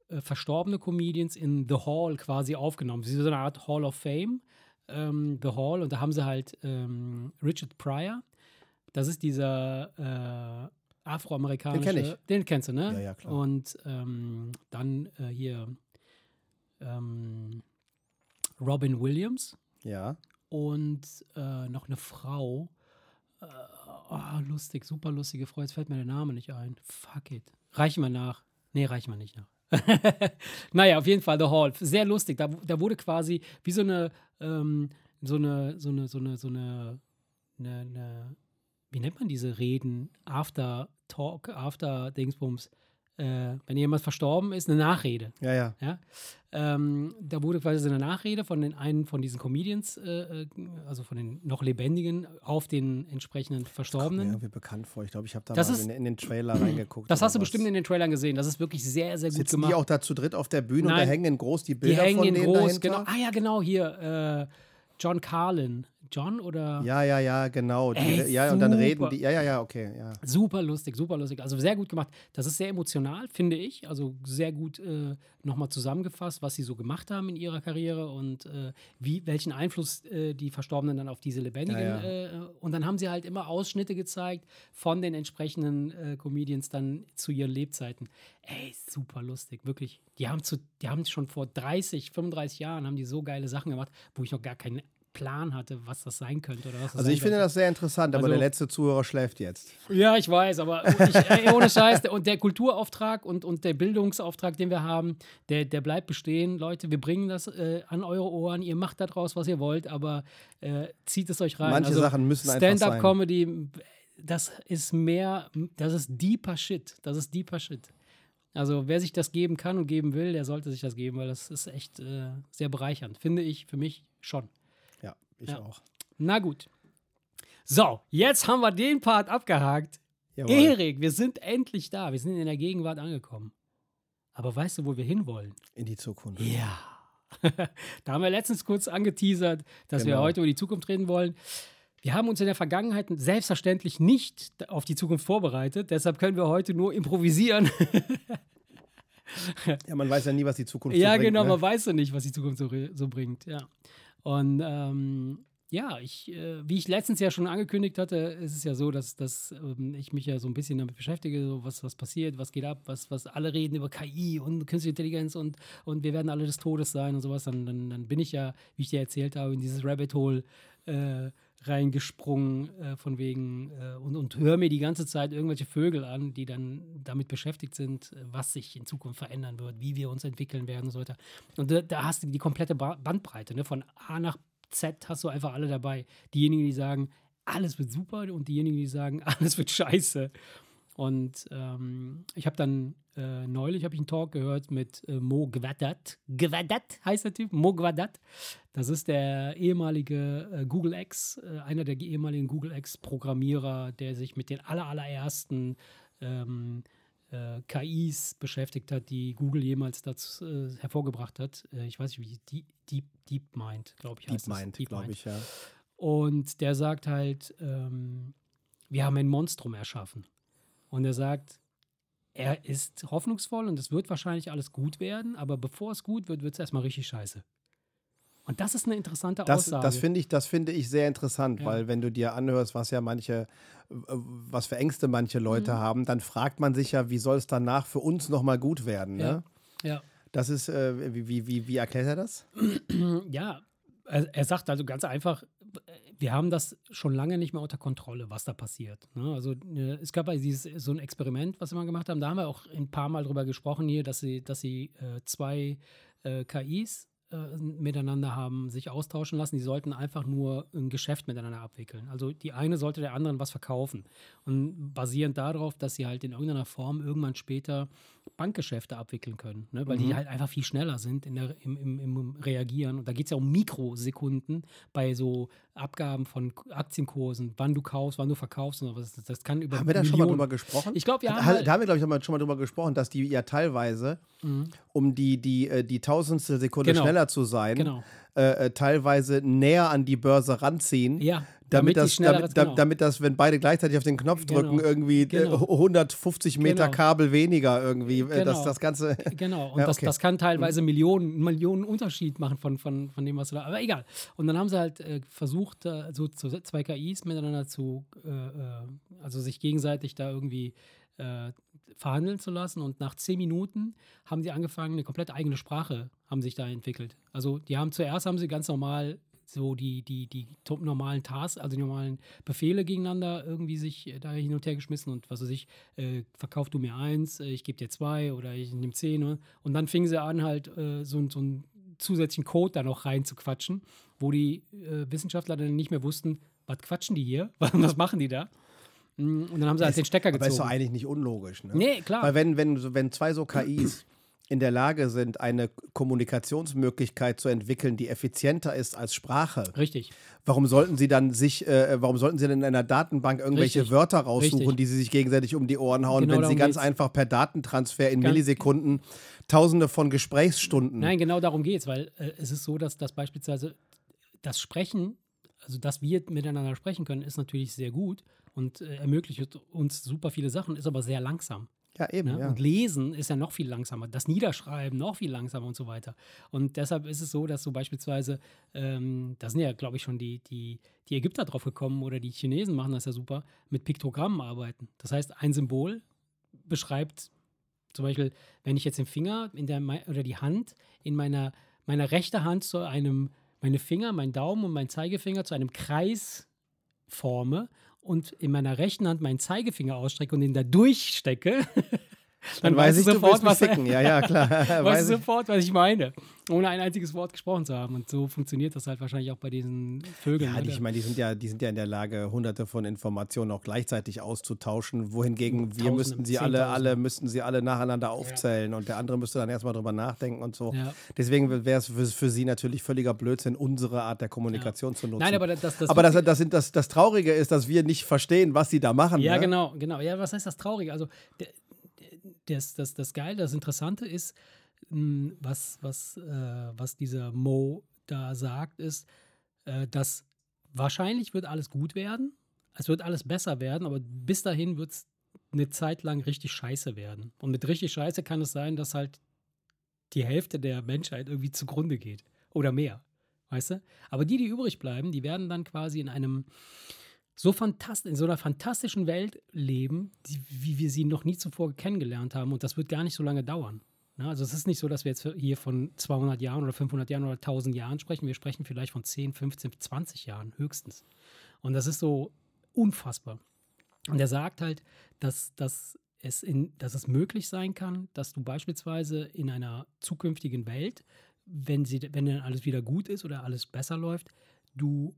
äh, verstorbene Comedians in The Hall quasi aufgenommen. Sie sind so eine Art Hall of Fame, ähm, The Hall, und da haben sie halt Richard Pryor. Das ist dieser äh, afroamerikanische. Den kenn ich. Den kennst du, ne? Ja, ja, klar. Und ähm, dann äh, hier ähm, Robin Williams ja. und äh, noch eine Frau. Äh, oh, lustig, super lustige Frau. Jetzt fällt mir der Name nicht ein. Fuck it. Reichen wir nach. Nee, reichen wir nicht nach. naja, auf jeden Fall The Hall. Sehr lustig. Da, da wurde quasi wie so eine, ähm, so eine, so eine, so eine, so eine, eine, eine wie nennt man diese Reden? After Talk, After Dingsbums. Äh, wenn jemand verstorben ist, eine Nachrede. Ja, ja. Ja? Ähm, da wurde quasi so eine Nachrede von den einen von diesen Comedians, äh, äh, also von den noch Lebendigen, auf den entsprechenden Kommt mir Verstorbenen. irgendwie bekannt vor. Ich glaube, ich habe da Das mal ist- in, in den Trailer reingeguckt. Das hast du was. bestimmt in den Trailern gesehen. Das ist wirklich sehr, sehr gut Sitzen gemacht. die auch da zu dritt auf der Bühne und da Nein. hängen in groß die Die Bilder hängen von denen groß, dahinter? genau. Ah ja, genau, hier. Äh, John Carlin. John oder? Ja, ja, ja, genau. Die, Ey, ja, und dann super. reden die. Ja, ja, ja, okay. Ja. Super lustig, super lustig. Also sehr gut gemacht. Das ist sehr emotional, finde ich. Also sehr gut äh, nochmal zusammengefasst, was sie so gemacht haben in ihrer Karriere und äh, wie, welchen Einfluss äh, die Verstorbenen dann auf diese Lebendigen. Ja, Äh, und dann haben sie halt immer Ausschnitte gezeigt von den entsprechenden äh, Comedians dann zu ihren Lebzeiten. Ey, super lustig, wirklich. Die haben, zu, die haben schon vor 30, 35 Jahren haben die so geile Sachen gemacht, wo ich noch gar keinen Plan hatte, was das sein könnte. Oder was das Also ich finde könnte. das sehr interessant, aber Also- der letzte Zuhörer schläft jetzt. Ja, ich weiß, aber ich, ey, ohne Scheiß. der- Und der Kulturauftrag und, und der Bildungsauftrag, den wir haben, der, der bleibt bestehen. Leute, wir bringen das äh, an eure Ohren. Ihr macht daraus, was ihr wollt, aber äh, zieht es euch rein. Manche also, Sachen müssen einfach sein. Stand-up-Comedy, das ist mehr, das ist deeper Shit. Das ist deeper Shit. Also wer sich das geben kann und geben will, der sollte sich das geben, weil das ist echt äh, sehr bereichernd. Finde ich für mich schon. Ja, ich Ja. auch. Na gut. So, jetzt haben wir den Part abgehakt. Jawohl. Erik, wir sind endlich da. Wir sind in der Gegenwart angekommen. Aber weißt du, wo wir hinwollen? In die Zukunft. Ja. da haben wir letztens kurz angeteasert, dass wir Genau. heute über die Zukunft reden wollen. Wir haben uns in der Vergangenheit selbstverständlich nicht auf die Zukunft vorbereitet. Deshalb können wir heute nur improvisieren. Ja, man weiß ja nie, was die Zukunft ja, so bringt, genau, ne? man weiß ja nicht, was die Zukunft so, so bringt. Ja. Und ähm, ja, ich, äh, wie ich letztens ja schon angekündigt hatte, ist es ja so, dass, dass ähm, ich mich ja so ein bisschen damit beschäftige, so was, was passiert, was geht ab, was, was alle reden über KI und künstliche Intelligenz und, und wir werden alle des Todes sein und sowas. Dann, dann, dann bin ich ja, wie ich dir erzählt habe, in dieses Rabbit Hole äh, reingesprungen, äh, von wegen, äh, und, und höre mir die ganze Zeit irgendwelche Vögel an, die dann damit beschäftigt sind, äh, was sich in Zukunft verändern wird, wie wir uns entwickeln werden und so weiter. Und da, da hast du die komplette ba Bandbreite, ne? von A nach Z hast du einfach alle dabei. Diejenigen, die sagen, alles wird super und diejenigen, die sagen, alles wird scheiße. Und ähm, ich habe dann äh, neulich habe ich einen Talk gehört mit äh, Mo Gwadat. Gwadat heißt der Typ, Mo Gwadat. Das ist der ehemalige äh, Google X, äh, einer der ehemaligen Google X-Programmierer, der sich mit den aller, allerersten ähm, äh, KIs beschäftigt hat, die Google jemals dazu äh, hervorgebracht hat. Ich weiß nicht, wie Deep, Deep, DeepMind, glaube ich. heißt es. DeepMind, glaube ich, ja. Und der sagt halt, ähm, wir haben ein Monstrum erschaffen. Und er sagt, er ist hoffnungsvoll und es wird wahrscheinlich alles gut werden, aber bevor es gut wird, wird es erstmal richtig scheiße. Und das ist eine interessante Das, Aussage. das finde ich, das finde ich sehr interessant, Ja. weil wenn du dir anhörst, was ja manche, was für Ängste manche Leute Mhm. haben, dann fragt man sich ja, wie soll es danach für uns nochmal gut werden? Ne? ja. Das ist, äh, wie, wie, wie erklärt er das? Ja, er, er sagt also ganz einfach, wir haben das schon lange nicht mehr unter Kontrolle, was da passiert. Ne? Also es gab ja dieses, so ein Experiment, was wir mal gemacht haben, da haben wir auch ein paar Mal drüber gesprochen hier, dass sie, dass sie äh, zwei äh, KIs äh, miteinander haben sich austauschen lassen. Die sollten einfach nur ein Geschäft miteinander abwickeln. Also die eine sollte der anderen was verkaufen. Und basierend darauf, dass sie halt in irgendeiner Form irgendwann später Bankgeschäfte abwickeln können. Ne? Weil die halt einfach viel schneller sind in der, im, im, im Reagieren. Und da geht es ja um Mikrosekunden bei so Abgaben von Aktienkursen, wann du kaufst, wann du verkaufst und sowas. Das, kann über Haben wir da schon mal drüber gesprochen? Ich glaube, wir haben Da, halt- da haben wir, glaube ich, schon mal drüber gesprochen, dass die ja teilweise, um die, die, äh, die tausendstel Sekunde Mhm. Genau. schneller zu sein, Genau. Äh, äh, teilweise näher an die Börse ranziehen. Ja, Damit, damit das, damit, da- genau. damit das, wenn beide gleichzeitig auf den Knopf Genau. drücken, irgendwie äh, Genau. 150 Meter Genau. Kabel weniger irgendwie, dass Genau. das Ganze. Genau, und Ja, das, okay. das kann teilweise Millionen, Millionen Unterschied machen von, von, von dem, was du da. Aber egal. Und dann haben sie halt äh, versucht, äh, so zwei KIs miteinander zu, also sich gegenseitig da irgendwie verhandeln zu lassen. Und nach zehn Minuten haben sie angefangen, eine komplett eigene Sprache haben sich da entwickelt. Also die haben zuerst haben sie ganz normal so die, die, die normalen Tasks, also die normalen Befehle gegeneinander irgendwie sich äh, da hin und her geschmissen und was weiß ich, äh, verkauf du mir eins, äh, ich gebe dir zwei oder ich nehme zehn. Ne? Und dann fingen sie an, halt äh, so, so einen zusätzlichen Code da noch rein zu quatschen, wo die äh, Wissenschaftler dann nicht mehr wussten, was quatschen die hier? was machen die da? Mm, Und dann haben sie halt den Stecker Aber ist doch gezogen. eigentlich nicht unlogisch. Ne? Nee, klar. Weil wenn, wenn, wenn zwei so KIs in der Lage sind, eine Kommunikationsmöglichkeit zu entwickeln, die effizienter ist als Sprache, Richtig. warum sollten sie dann sich, äh, warum sollten sie denn in einer Datenbank irgendwelche Richtig. Wörter raussuchen, Richtig. die sie sich gegenseitig um die Ohren hauen, Genau wenn sie ganz geht's. einfach per Datentransfer in Ganz- Millisekunden Tausende von Gesprächsstunden. Nein, genau darum geht es, weil äh, es ist so, dass das beispielsweise das Sprechen, also dass wir miteinander sprechen können, ist natürlich sehr gut und äh, ermöglicht uns super viele Sachen, ist aber sehr langsam. Ja, eben. Ne? Ja. Und Lesen ist ja noch viel langsamer. Das Niederschreiben noch viel langsamer und so weiter. Und deshalb ist es so, dass so beispielsweise, ähm, da sind ja, glaube ich, schon die, die, die Ägypter drauf gekommen oder die Chinesen machen das ja super, mit Piktogrammen arbeiten. Das heißt, ein Symbol beschreibt zum Beispiel, wenn ich jetzt den Finger in der, oder die Hand in meiner, meiner rechten Hand zu einem, meine Finger, mein Daumen und mein Zeigefinger zu einem Kreis forme und in meiner rechten Hand meinen Zeigefinger ausstrecke und den da durchstecke, Dann weiß ich, mich was, ficken. Ja, ja, klar. weißt weiß du sofort, was ich meine, ohne ein einziges Wort gesprochen zu haben. Und so funktioniert das halt wahrscheinlich auch bei diesen Vögeln. Ja, die, ich meine, die sind ja, die sind ja in der Lage, hunderte von Informationen auch gleichzeitig auszutauschen, wohingegen wir Tausende, müssten sie alle, alle, müssten sie alle nacheinander aufzählen und der andere müsste dann erstmal drüber nachdenken und so. Ja. Deswegen wäre es für, für sie natürlich völliger Blödsinn, unsere Art der Kommunikation zu nutzen. Nein, aber das, das, aber das, das, sind, das, das Traurige ist, dass wir nicht verstehen, was sie da machen. Ja, ne? genau, genau. Ja, was heißt das Traurige? Also, der, das, das, das Geile, das Interessante ist, mh, was, was, äh, was dieser Mo da sagt, ist, äh, dass wahrscheinlich wird alles gut werden, es wird alles besser werden, aber bis dahin wird es eine Zeit lang richtig scheiße werden. Und mit richtig scheiße kann es sein, dass halt die Hälfte der Menschheit irgendwie zugrunde geht. Oder mehr. Weißt du? Aber die, die übrig bleiben, die werden dann quasi in einem so fantast in so einer fantastischen Welt leben, die, wie wir sie noch nie zuvor kennengelernt haben. Und das wird gar nicht so lange dauern. Ne? Also es ist nicht so, dass wir jetzt hier von 200 Jahren oder 500 Jahren oder 1000 Jahren sprechen. Wir sprechen vielleicht von 10, 15, 20 Jahren höchstens. Und das ist so unfassbar. Und er sagt halt, dass, dass, es in, dass es möglich sein kann, dass du beispielsweise in einer zukünftigen Welt, wenn, sie, wenn dann alles wieder gut ist oder alles besser läuft, du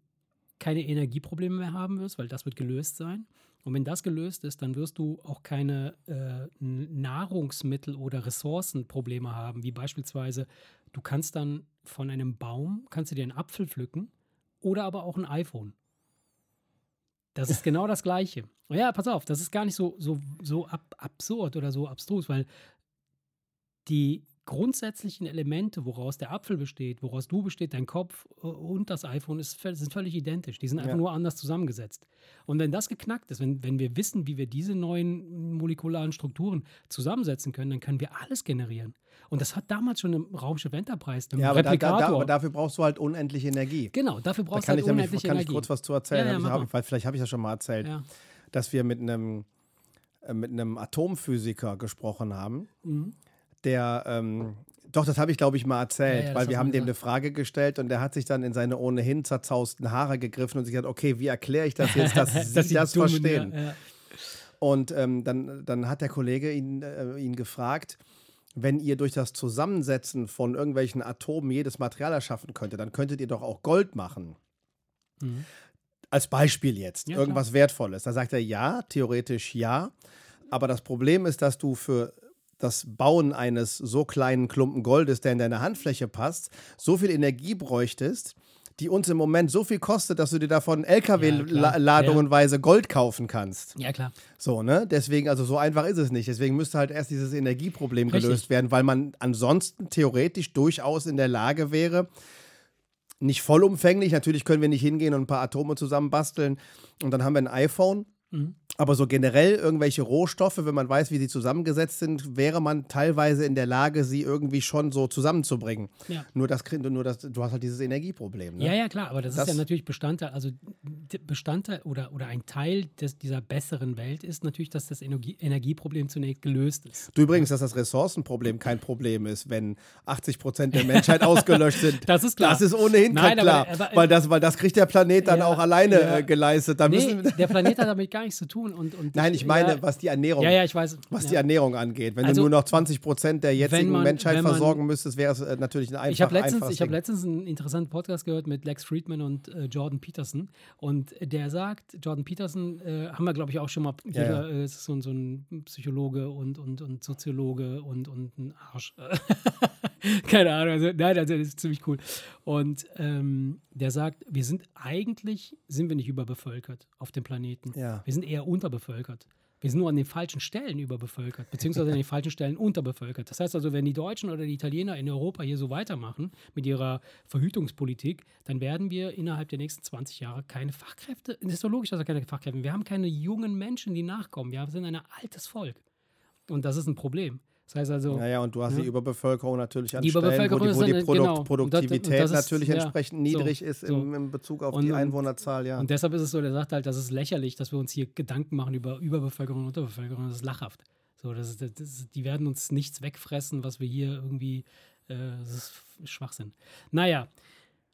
keine Energieprobleme mehr haben wirst, weil das wird gelöst sein. Und wenn das gelöst ist, dann wirst du auch keine äh, Nahrungsmittel- oder Ressourcenprobleme haben, wie beispielsweise, du kannst dann von einem Baum, kannst du dir einen Apfel pflücken oder aber auch ein iPhone. Das ist genau das Gleiche. Ja, pass auf, das ist gar nicht so, so, so ab, absurd oder so abstrus, weil die grundsätzlichen Elemente, woraus der Apfel besteht, woraus du besteht, dein Kopf äh, und das iPhone, ist, sind völlig identisch. Die sind einfach ja. nur anders zusammengesetzt. Und wenn das geknackt ist, wenn, wenn wir wissen, wie wir diese neuen molekularen Strukturen zusammensetzen können, dann können wir alles generieren. Und das hat damals schon im Raumschiff Enterprise, ja, aber, da, da, da, aber dafür brauchst du halt unendliche Energie. Genau, dafür brauchst du halt unendliche nämlich, kann Energie. Kann ich kurz was zu erzählen? Ja, ja, hab ich, vielleicht habe ich das schon mal erzählt, dass wir mit einem, äh, mit einem Atomphysiker gesprochen haben. Mhm der, ähm, doch, das habe ich, glaube ich, mal erzählt, ja, ja, weil wir haben dem eine Frage gestellt und der hat sich dann in seine ohnehin zerzausten Haare gegriffen und sich gesagt, okay, wie erkläre ich das jetzt, dass, dass Sie das verstehen? Ja, und ähm, dann, dann hat der Kollege ihn, äh, ihn gefragt, wenn ihr durch das Zusammensetzen von irgendwelchen Atomen jedes Material erschaffen könntet, dann könntet ihr doch auch Gold machen. Mhm. Als Beispiel jetzt, irgendwas klar. Wertvolles. Da sagt er, ja, theoretisch ja. Aber das Problem ist, dass du für das Bauen eines so kleinen Klumpen Goldes, der in deine Handfläche passt, so viel Energie bräuchtest, die uns im Moment so viel kostet, dass du dir davon LKW-ladungenweise ja, Gold kaufen kannst. Ja, klar. So, ne? Deswegen, also so einfach ist es nicht. Deswegen müsste halt erst dieses Energieproblem Richtig. gelöst werden, weil man ansonsten theoretisch durchaus in der Lage wäre, nicht vollumfänglich, natürlich können wir nicht hingehen und ein paar Atome zusammenbasteln und dann haben wir ein iPhone Mhm. Aber so generell irgendwelche Rohstoffe, wenn man weiß, wie sie zusammengesetzt sind, wäre man teilweise in der Lage, sie irgendwie schon so zusammenzubringen. Ja. Nur, das, nur das, du hast halt dieses Energieproblem. Ne? Ja, ja, klar, aber das, das, ist ja natürlich Bestandteil, also Bestandteil oder, oder ein Teil des, dieser besseren Welt ist natürlich, dass das Energie, Energieproblem zunächst gelöst ist. Du übrigens, dass das Ressourcenproblem kein Problem ist, wenn 80 Prozent der Menschheit ausgelöscht sind. Das ist klar. Das ist ohnehin Nein, klar. Aber, aber, weil, das, weil das kriegt der Planet dann ja, auch alleine ja. geleistet. Da nee, der Planet hat damit gar nichts zu tun. Und, und Nein, ich meine, ja, was die Ernährung, ja, ja, ich weiß, was die Ernährung angeht. Wenn also, du nur noch 20 Prozent der jetzigen man, Menschheit man, versorgen müsstest, wäre es äh, natürlich ein einfach, ich letztens, Ich habe letztens einen interessanten Podcast gehört mit Lex Friedman und äh, Jordan Peterson. Und der sagt, Jordan Peterson, äh, haben wir, glaube ich, auch schon mal, jeder äh, ist so, so, ein Psychologe und, und, und Soziologe und, und ein Arsch. Keine Ahnung, also, nein, also, das ist ziemlich cool. Und ähm, der sagt, wir sind eigentlich, sind wir nicht überbevölkert auf dem Planeten. Ja. Wir sind eher unterbevölkert. Wir sind nur an den falschen Stellen überbevölkert, beziehungsweise an den falschen Stellen unterbevölkert. Das heißt also, wenn die Deutschen oder die Italiener in Europa hier so weitermachen mit ihrer Verhütungspolitik, dann werden wir innerhalb der nächsten 20 Jahre keine Fachkräfte, es ist doch logisch, dass wir keine Fachkräfte Wir haben keine jungen Menschen, die nachkommen. Wir sind ein altes Volk. Und das ist ein Problem. Das heißt also. Naja, und du hast ja. die Überbevölkerung natürlich an die Stellen, wo die, wo die Produkt, genau. Produktivität das, das ist, natürlich ja, entsprechend niedrig so, ist im, im, Bezug auf und, die Einwohnerzahl, ja. Und deshalb ist es so, der sagt halt, das ist lächerlich, dass wir uns hier Gedanken machen über Überbevölkerung und Unterbevölkerung. Das ist lachhaft. So, das ist, das ist, die werden uns nichts wegfressen, was wir hier irgendwie. Äh, das ist Schwachsinn. Naja.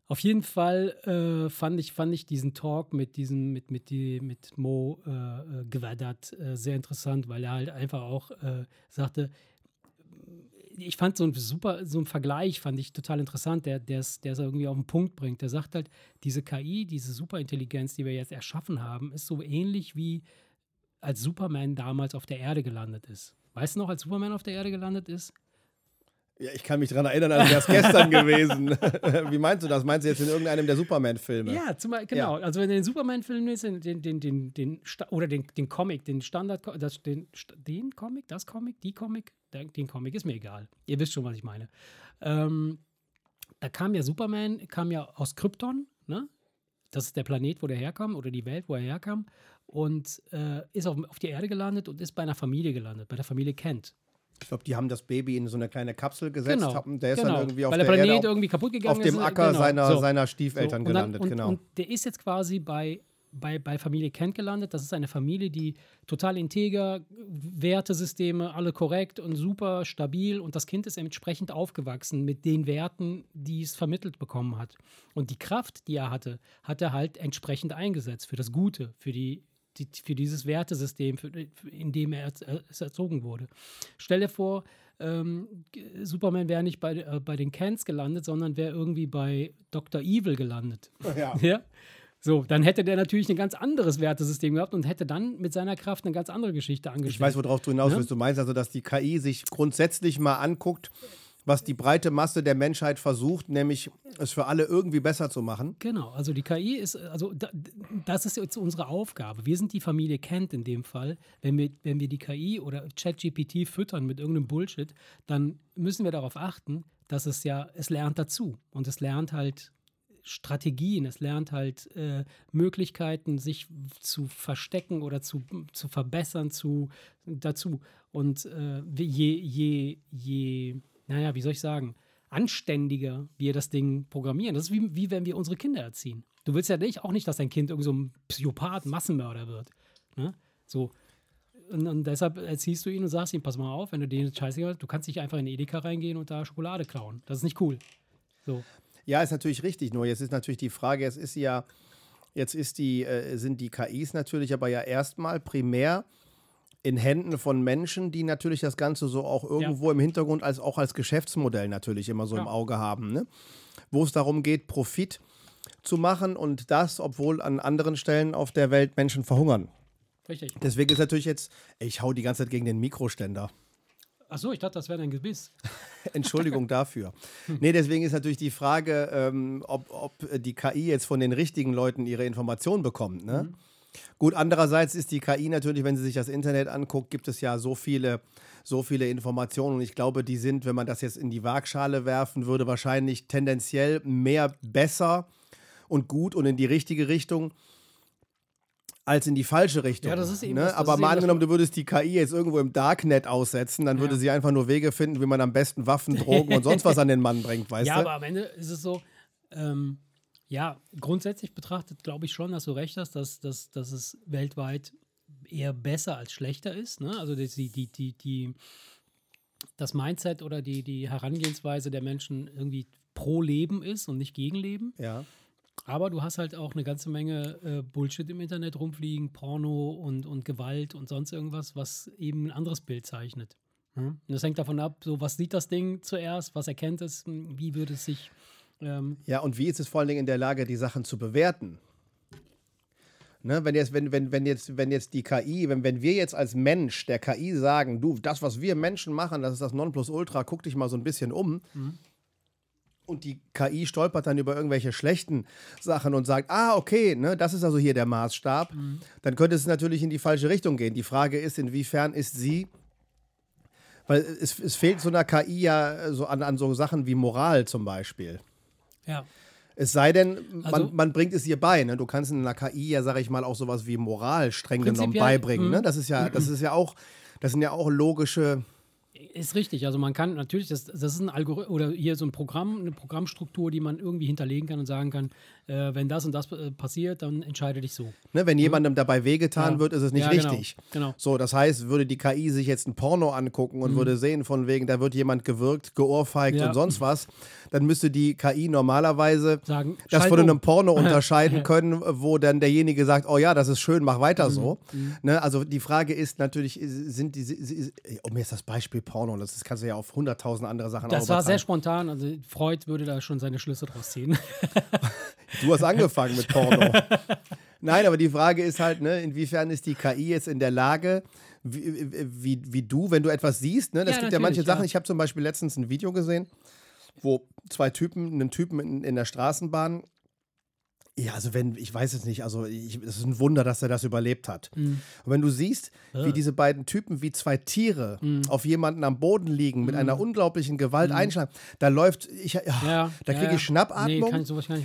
Auf jeden Fall äh, fand, ich, fand ich diesen Talk mit diesem, mit, mit, die, mit Mo äh, äh äh, sehr interessant, weil er halt einfach auch äh, sagte, ich fand so ein super, so ein Vergleich fand ich total interessant, der es der irgendwie auf den Punkt bringt. Der sagt halt, diese KI, diese Superintelligenz, die wir jetzt erschaffen haben, ist so ähnlich wie als Superman damals auf der Erde gelandet ist. Weißt du noch, als Superman auf der Erde gelandet ist? Ja, ich kann mich daran erinnern, als wäre es gestern gewesen. Wie meinst du das? Meinst du jetzt in irgendeinem der Superman-Filme? Ja, zum, genau. Ja. Also wenn du den Superman-Film ist, den, den, den, den, oder den, den Comic, den Standard, das, den, den Comic, das Comic, die Comic, den Comic, ist mir egal. Ihr wisst schon, was ich meine. Ähm, da kam ja Superman, kam ja aus Krypton, ne? Das ist der Planet, wo der herkam, oder die Welt, wo er herkam. Und äh, ist auf, auf die Erde gelandet und ist bei einer Familie gelandet, bei der Familie Kent. Ich glaube, die haben das Baby in so eine kleine Kapsel gesetzt. Genau. Haben, der ist genau. dann irgendwie auf Weil der, der Planet Erde irgendwie kaputt gegangen auf dem ist. Acker genau. seiner, so. seiner Stiefeltern so. und dann, gelandet. und, genau. Und der ist jetzt quasi bei, bei, bei Familie Kent gelandet. Das ist eine Familie, die total integer, Wertesysteme, alle korrekt und super stabil. Und das Kind ist entsprechend aufgewachsen mit den Werten, die es vermittelt bekommen hat. Und die Kraft, die er hatte, hat er halt entsprechend eingesetzt für das Gute, für die die, für dieses Wertesystem, für, in dem er erzogen wurde. Stell dir vor, ähm, Superman wäre nicht bei, äh, bei den Kents gelandet, sondern wäre irgendwie bei Dr. Evil gelandet. Ja. ja. So, dann hätte der natürlich ein ganz anderes Wertesystem gehabt und hätte dann mit seiner Kraft eine ganz andere Geschichte angestellt. Ich weiß, worauf du hinaus willst. Ja? Du meinst also, dass die KI sich grundsätzlich mal anguckt, was die breite Masse der Menschheit versucht, nämlich es für alle irgendwie besser zu machen. Genau, also die KI ist, also das ist jetzt unsere Aufgabe. Wir sind die Familie Kent in dem Fall. Wenn wir, wenn wir die KI oder ChatGPT füttern mit irgendeinem Bullshit, dann müssen wir darauf achten, dass es ja, es lernt dazu. Und es lernt halt Strategien, es lernt halt äh, Möglichkeiten, sich zu verstecken oder zu, zu verbessern zu, dazu. Und äh, je, je, je naja, wie soll ich sagen, anständiger wir das Ding programmieren. Das ist wie, wie wenn wir unsere Kinder erziehen. Du willst ja nicht, auch nicht, dass dein Kind irgend so ein Psychopath, Massenmörder wird. Ne? So. Und, und, deshalb erziehst du ihn und sagst ihm, pass mal auf, wenn du den Scheiße du kannst nicht einfach in Edeka reingehen und da Schokolade klauen. Das ist nicht cool. So. Ja, ist natürlich richtig. Nur jetzt ist natürlich die Frage, es ist ja, jetzt ist die, äh, sind die KIs natürlich aber ja erstmal primär in Händen von Menschen, die natürlich das Ganze so auch irgendwo ja. im Hintergrund als auch als Geschäftsmodell natürlich immer so ja. im Auge haben, ne? wo es darum geht, Profit zu machen und das, obwohl an anderen Stellen auf der Welt Menschen verhungern. Richtig. Deswegen ist natürlich jetzt, ich hau die ganze Zeit gegen den Mikroständer. Achso, ich dachte, das wäre ein Gebiss. Entschuldigung dafür. Nee, deswegen ist natürlich die Frage, ähm, ob, ob die KI jetzt von den richtigen Leuten ihre Informationen bekommt. Ne? Mhm. Gut, andererseits ist die KI natürlich, wenn sie sich das Internet anguckt, gibt es ja so viele, so viele Informationen. Und ich glaube, die sind, wenn man das jetzt in die Waagschale werfen würde, wahrscheinlich tendenziell mehr besser und gut und in die richtige Richtung als in die falsche Richtung. Ja, das ist eben ne? das, das Aber mal angenommen, du würdest die KI jetzt irgendwo im Darknet aussetzen, dann ja. würde sie einfach nur Wege finden, wie man am besten Waffen, Drogen und sonst was an den Mann bringt, weißt ja, du? Ja, aber am Ende ist es so, ähm, ja, grundsätzlich betrachtet glaube ich schon, dass du recht hast, dass, dass, dass es weltweit eher besser als schlechter ist. Ne? Also die, die, die, die, das Mindset oder die, die Herangehensweise der Menschen irgendwie pro Leben ist und nicht gegen Leben. Ja. Aber du hast halt auch eine ganze Menge äh, Bullshit im Internet rumfliegen, Porno und, und Gewalt und sonst irgendwas, was eben ein anderes Bild zeichnet. Hm? Und das hängt davon ab, so was sieht das Ding zuerst, was erkennt es, wie würde es sich ähm ja, und wie ist es vor allen Dingen in der Lage, die Sachen zu bewerten? Ne, wenn, jetzt, wenn, wenn, wenn, jetzt, wenn jetzt die KI, wenn, wenn wir jetzt als Mensch der KI sagen, du, das, was wir Menschen machen, das ist das Nonplusultra, guck dich mal so ein bisschen um. Mhm. Und die KI stolpert dann über irgendwelche schlechten Sachen und sagt, ah, okay, ne, das ist also hier der Maßstab. Mhm. Dann könnte es natürlich in die falsche Richtung gehen. Die Frage ist, inwiefern ist sie weil es, es fehlt so einer KI ja so an, an so Sachen wie Moral zum Beispiel. Ja. Es sei denn, man, also, man bringt es ihr bei. Ne? Du kannst in einer KI ja, sag ich mal, auch sowas wie Moral streng genommen beibringen. Ne? Mhm. Das ist ja, das ist ja auch, das sind ja auch logische ist richtig. Also man kann natürlich, das, das ist ein Algorithmus oder hier so ein Programm, eine Programmstruktur, die man irgendwie hinterlegen kann und sagen kann, äh, wenn das und das äh, passiert, dann entscheide dich so. Ne, wenn jemandem dabei wehgetan ja. wird, ist es nicht ja, richtig. Genau, genau. So, das heißt, würde die KI sich jetzt ein Porno angucken und mhm. würde sehen, von wegen, da wird jemand gewirkt, geohrfeigt ja. und sonst was, dann müsste die KI normalerweise sagen, das von einem Porno unterscheiden können, wo dann derjenige sagt, oh ja, das ist schön, mach weiter mhm. so. Mhm. Ne, also die Frage ist natürlich, sind die, oh, mir ist das Beispiel Porno, das kannst du ja auf hunderttausend andere Sachen Das war sehr spontan, also Freud würde da schon seine Schlüsse draus ziehen. du hast angefangen mit Porno. Nein, aber die Frage ist halt, ne, inwiefern ist die KI jetzt in der Lage, wie, wie, wie du, wenn du etwas siehst. Ne? Das Ja, gibt ja manche Sachen. ja. Ich habe zum Beispiel letztens ein Video gesehen, wo zwei Typen, einen Typen in, in der Straßenbahn. Ja, also wenn, ich weiß es nicht, also ich, es ist ein Wunder, dass er das überlebt hat. Und wenn du siehst, wie Ja. diese beiden Typen wie zwei Tiere auf jemanden am Boden liegen, mit einer unglaublichen Gewalt einschlagen, da läuft, ich, ja, Ja, da kriege ja. ich Schnappatmung.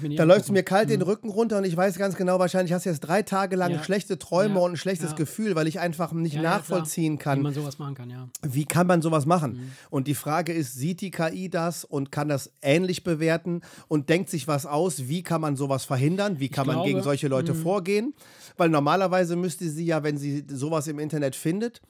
Nee, Da läuft es mir kalt den Rücken runter und ich weiß ganz genau, wahrscheinlich hast du jetzt drei Tage lang schlechte Träume und ein schlechtes. Gefühl, weil ich einfach nicht nachvollziehen Wie kann, man sowas machen kann, ja. wie kann man sowas machen? Mhm. Und die Frage ist, sieht die KI das und kann das ähnlich bewerten und denkt sich was aus, wie kann man sowas verhindern, wie kann man glaube, mhm. gegen solche Leute vorgehen? Weil normalerweise müsste sie ja, wenn sie sowas im Internet findet,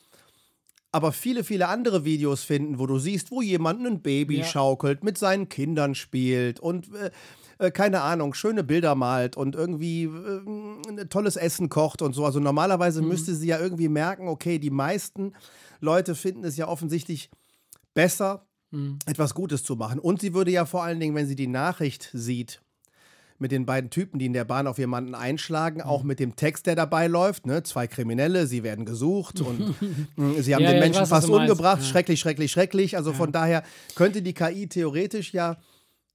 aber viele, viele andere Videos finden, wo du siehst, wo jemand ein Baby Ja. schaukelt, mit seinen Kindern spielt und äh, äh, keine Ahnung, schöne Bilder malt und irgendwie äh, ein tolles Essen kocht und so. Also normalerweise müsste sie ja irgendwie merken, okay, die meisten Leute finden es ja offensichtlich besser, etwas Gutes zu machen. Und sie würde ja vor allen Dingen, wenn sie die Nachricht sieht, mit den beiden Typen, die in der Bahn auf jemanden einschlagen, auch mit dem Text, der dabei läuft. Ne? Zwei Kriminelle, sie werden gesucht und mh, sie haben Ja, den ja, Menschen weiß, fast umgebracht. Ja. Schrecklich, schrecklich, schrecklich. Also von daher könnte die KI theoretisch ja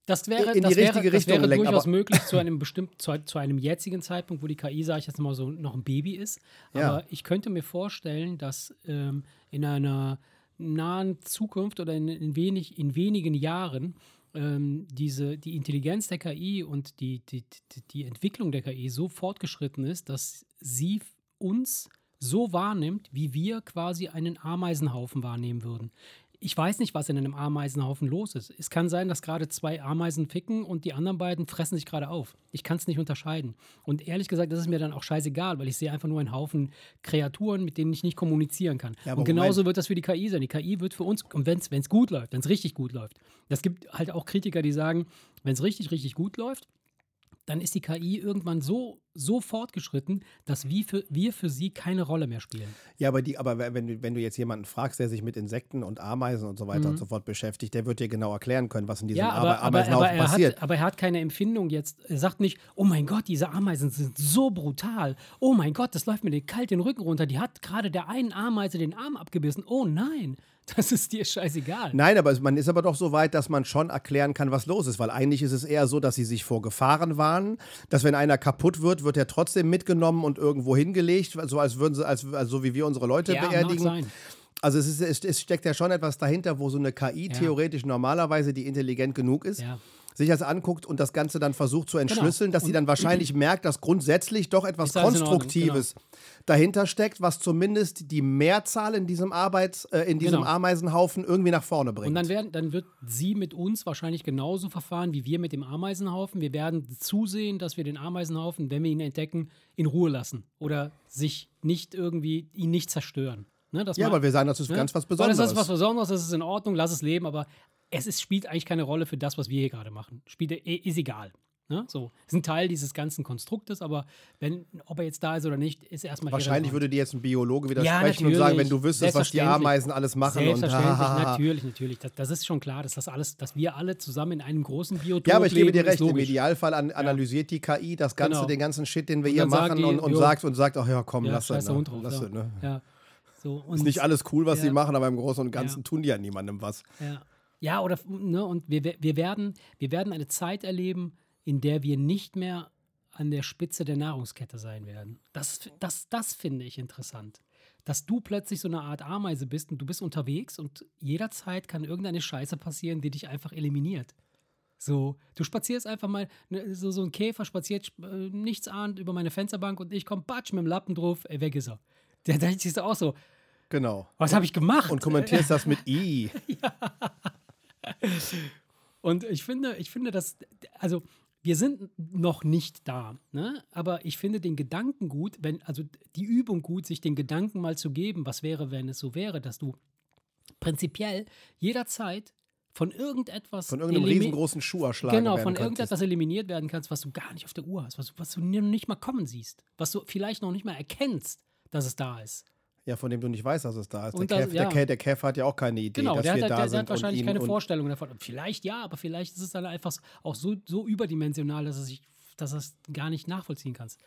Das wäre, in die das wäre, richtige das Richtung wäre lenken, durchaus möglich zu einem bestimmten, zu, zu einem jetzigen Zeitpunkt, wo die KI, sage ich jetzt mal so, noch ein Baby ist. Ja. Aber ich könnte mir vorstellen, dass ähm, in einer nahen Zukunft oder in, in, wenig, in wenigen Jahren ähm, diese, die Intelligenz der KI und die, die, die, die Entwicklung der KI so fortgeschritten ist, dass sie uns so wahrnimmt, wie wir quasi einen Ameisenhaufen wahrnehmen würden. Ich weiß nicht, was in einem Ameisenhaufen los ist. Es kann sein, dass gerade zwei Ameisen ficken und die anderen beiden fressen sich gerade auf. Ich kann es nicht unterscheiden. Und ehrlich gesagt, das ist mir dann auch scheißegal, weil ich sehe einfach nur einen Haufen Kreaturen, mit denen ich nicht kommunizieren kann. Ja, und genauso wird das für die KI sein. Die KI wird für uns, und wenn es gut läuft, wenn es richtig gut läuft, das gibt halt auch Kritiker, die sagen, wenn es richtig, richtig gut läuft, dann ist die KI irgendwann so, so fortgeschritten, dass wir für, wir für sie keine Rolle mehr spielen. Ja, aber, die, aber wenn, du, wenn du jetzt jemanden fragst, der sich mit Insekten und Ameisen und so weiter und so fort beschäftigt, der wird dir genau erklären können, was in diesem Mhm. Ja, aber, aber, Ameisenhaufen aber, er passiert. hat, aber er hat keine Empfindung jetzt. Er sagt nicht, oh mein Gott, diese Ameisen sind so brutal. Oh mein Gott, das läuft mir den kalt den Rücken runter. Die hat gerade der einen Ameise den Arm abgebissen. Oh nein, das ist dir scheißegal. Nein, aber man ist aber doch so weit, dass man schon erklären kann, was los ist. Weil eigentlich ist es eher so, dass sie sich vor Gefahren warnen, dass wenn einer kaputt wird, wird er trotzdem mitgenommen und irgendwo hingelegt, so als würden sie, als, also so wie wir unsere Leute ja, mag beerdigen. sein. Also es, ist, es, es steckt ja schon etwas dahinter, wo so eine KI theoretisch normalerweise, die intelligent genug ist, Ja. Sich das anguckt und das Ganze dann versucht zu entschlüsseln, dass sie Und- dann wahrscheinlich merkt, dass grundsätzlich doch etwas Ordnung, Konstruktives dahinter steckt, was zumindest die Mehrzahl in diesem Arbeits, äh, in diesem Genau. Ameisenhaufen irgendwie nach vorne bringt. Und dann, werden, dann wird sie mit uns wahrscheinlich genauso verfahren wie wir mit dem Ameisenhaufen. Wir werden zusehen, dass wir den Ameisenhaufen, wenn wir ihn entdecken, in Ruhe lassen oder sich nicht irgendwie, ihn nicht zerstören. Ne, dass ja, weil wir sagen, das ist Ne? ganz was Weil Besonderes. Das ist was Besonderes, das ist in Ordnung, lass es leben, aber es ist, spielt eigentlich keine Rolle für das, was wir hier gerade machen. Spielt, eh- ist egal. Ne? So, ist ein Teil dieses ganzen Konstruktes, aber wenn, ob er jetzt da ist oder nicht, ist erstmal Wahrscheinlich würde dir jetzt ein Biologe Ja, widersprechen und sagen, wenn du wüsstest, was die Selbstverständlich. Ameisen alles machen und Selbstverständlich, hahaha. natürlich, natürlich. Das, das ist schon klar, dass das alles, dass wir alle zusammen in einem großen Biotop Ja, aber ich gebe dir recht. Im. Idealfall an, analysiert die KI das Ganze, Genau. den ganzen Shit, den wir hier machen die, und, und sagt und sagt, ach ja, komm, Ja, lass Hund drauf. Lass ja. es, ne? Ja. So, Ist nicht alles cool, was Ja. sie machen, aber im Großen und Ganzen Ja. tun die ja niemandem was. Ja, ja oder ne, und wir, wir, werden, wir werden eine Zeit erleben, in der wir nicht mehr an der Spitze der Nahrungskette sein werden. Das, das, das finde ich interessant. Dass du plötzlich so eine Art Ameise bist und du bist unterwegs und jederzeit kann irgendeine Scheiße passieren, die dich einfach eliminiert. So, du spazierst einfach mal, ne, so, so ein Käfer spaziert äh, nichts ahnt über meine Fensterbank und ich komme batsch mit dem Lappen drauf, ey, weg ist er. Da denke ich auch so, Genau. was habe ich gemacht? Und kommentierst das mit I. Und ich finde, ich finde, dass, also wir sind noch nicht da, ne? aber ich finde den Gedanken gut, wenn, also die Übung gut, sich den Gedanken mal zu geben, was wäre, wenn es so wäre, dass du prinzipiell jederzeit von irgendetwas Von irgendeinem riesengroßen Schuherschlag. Genau, werden von irgendetwas eliminiert werden kannst, was du gar nicht auf der Uhr hast, was, was du nicht mal kommen siehst, was du vielleicht noch nicht mal erkennst, dass es da ist. Ja, von dem du nicht weißt, dass es da ist. Der, das- der, ja. Kev, der Kev hat ja auch keine Idee, Genau, dass der hat, wir der, da der, sind hat wahrscheinlich keine Vorstellung davon. Vielleicht ja, aber vielleicht ist es dann einfach auch so, so überdimensional, dass, es sich, dass du es gar nicht nachvollziehen kannst.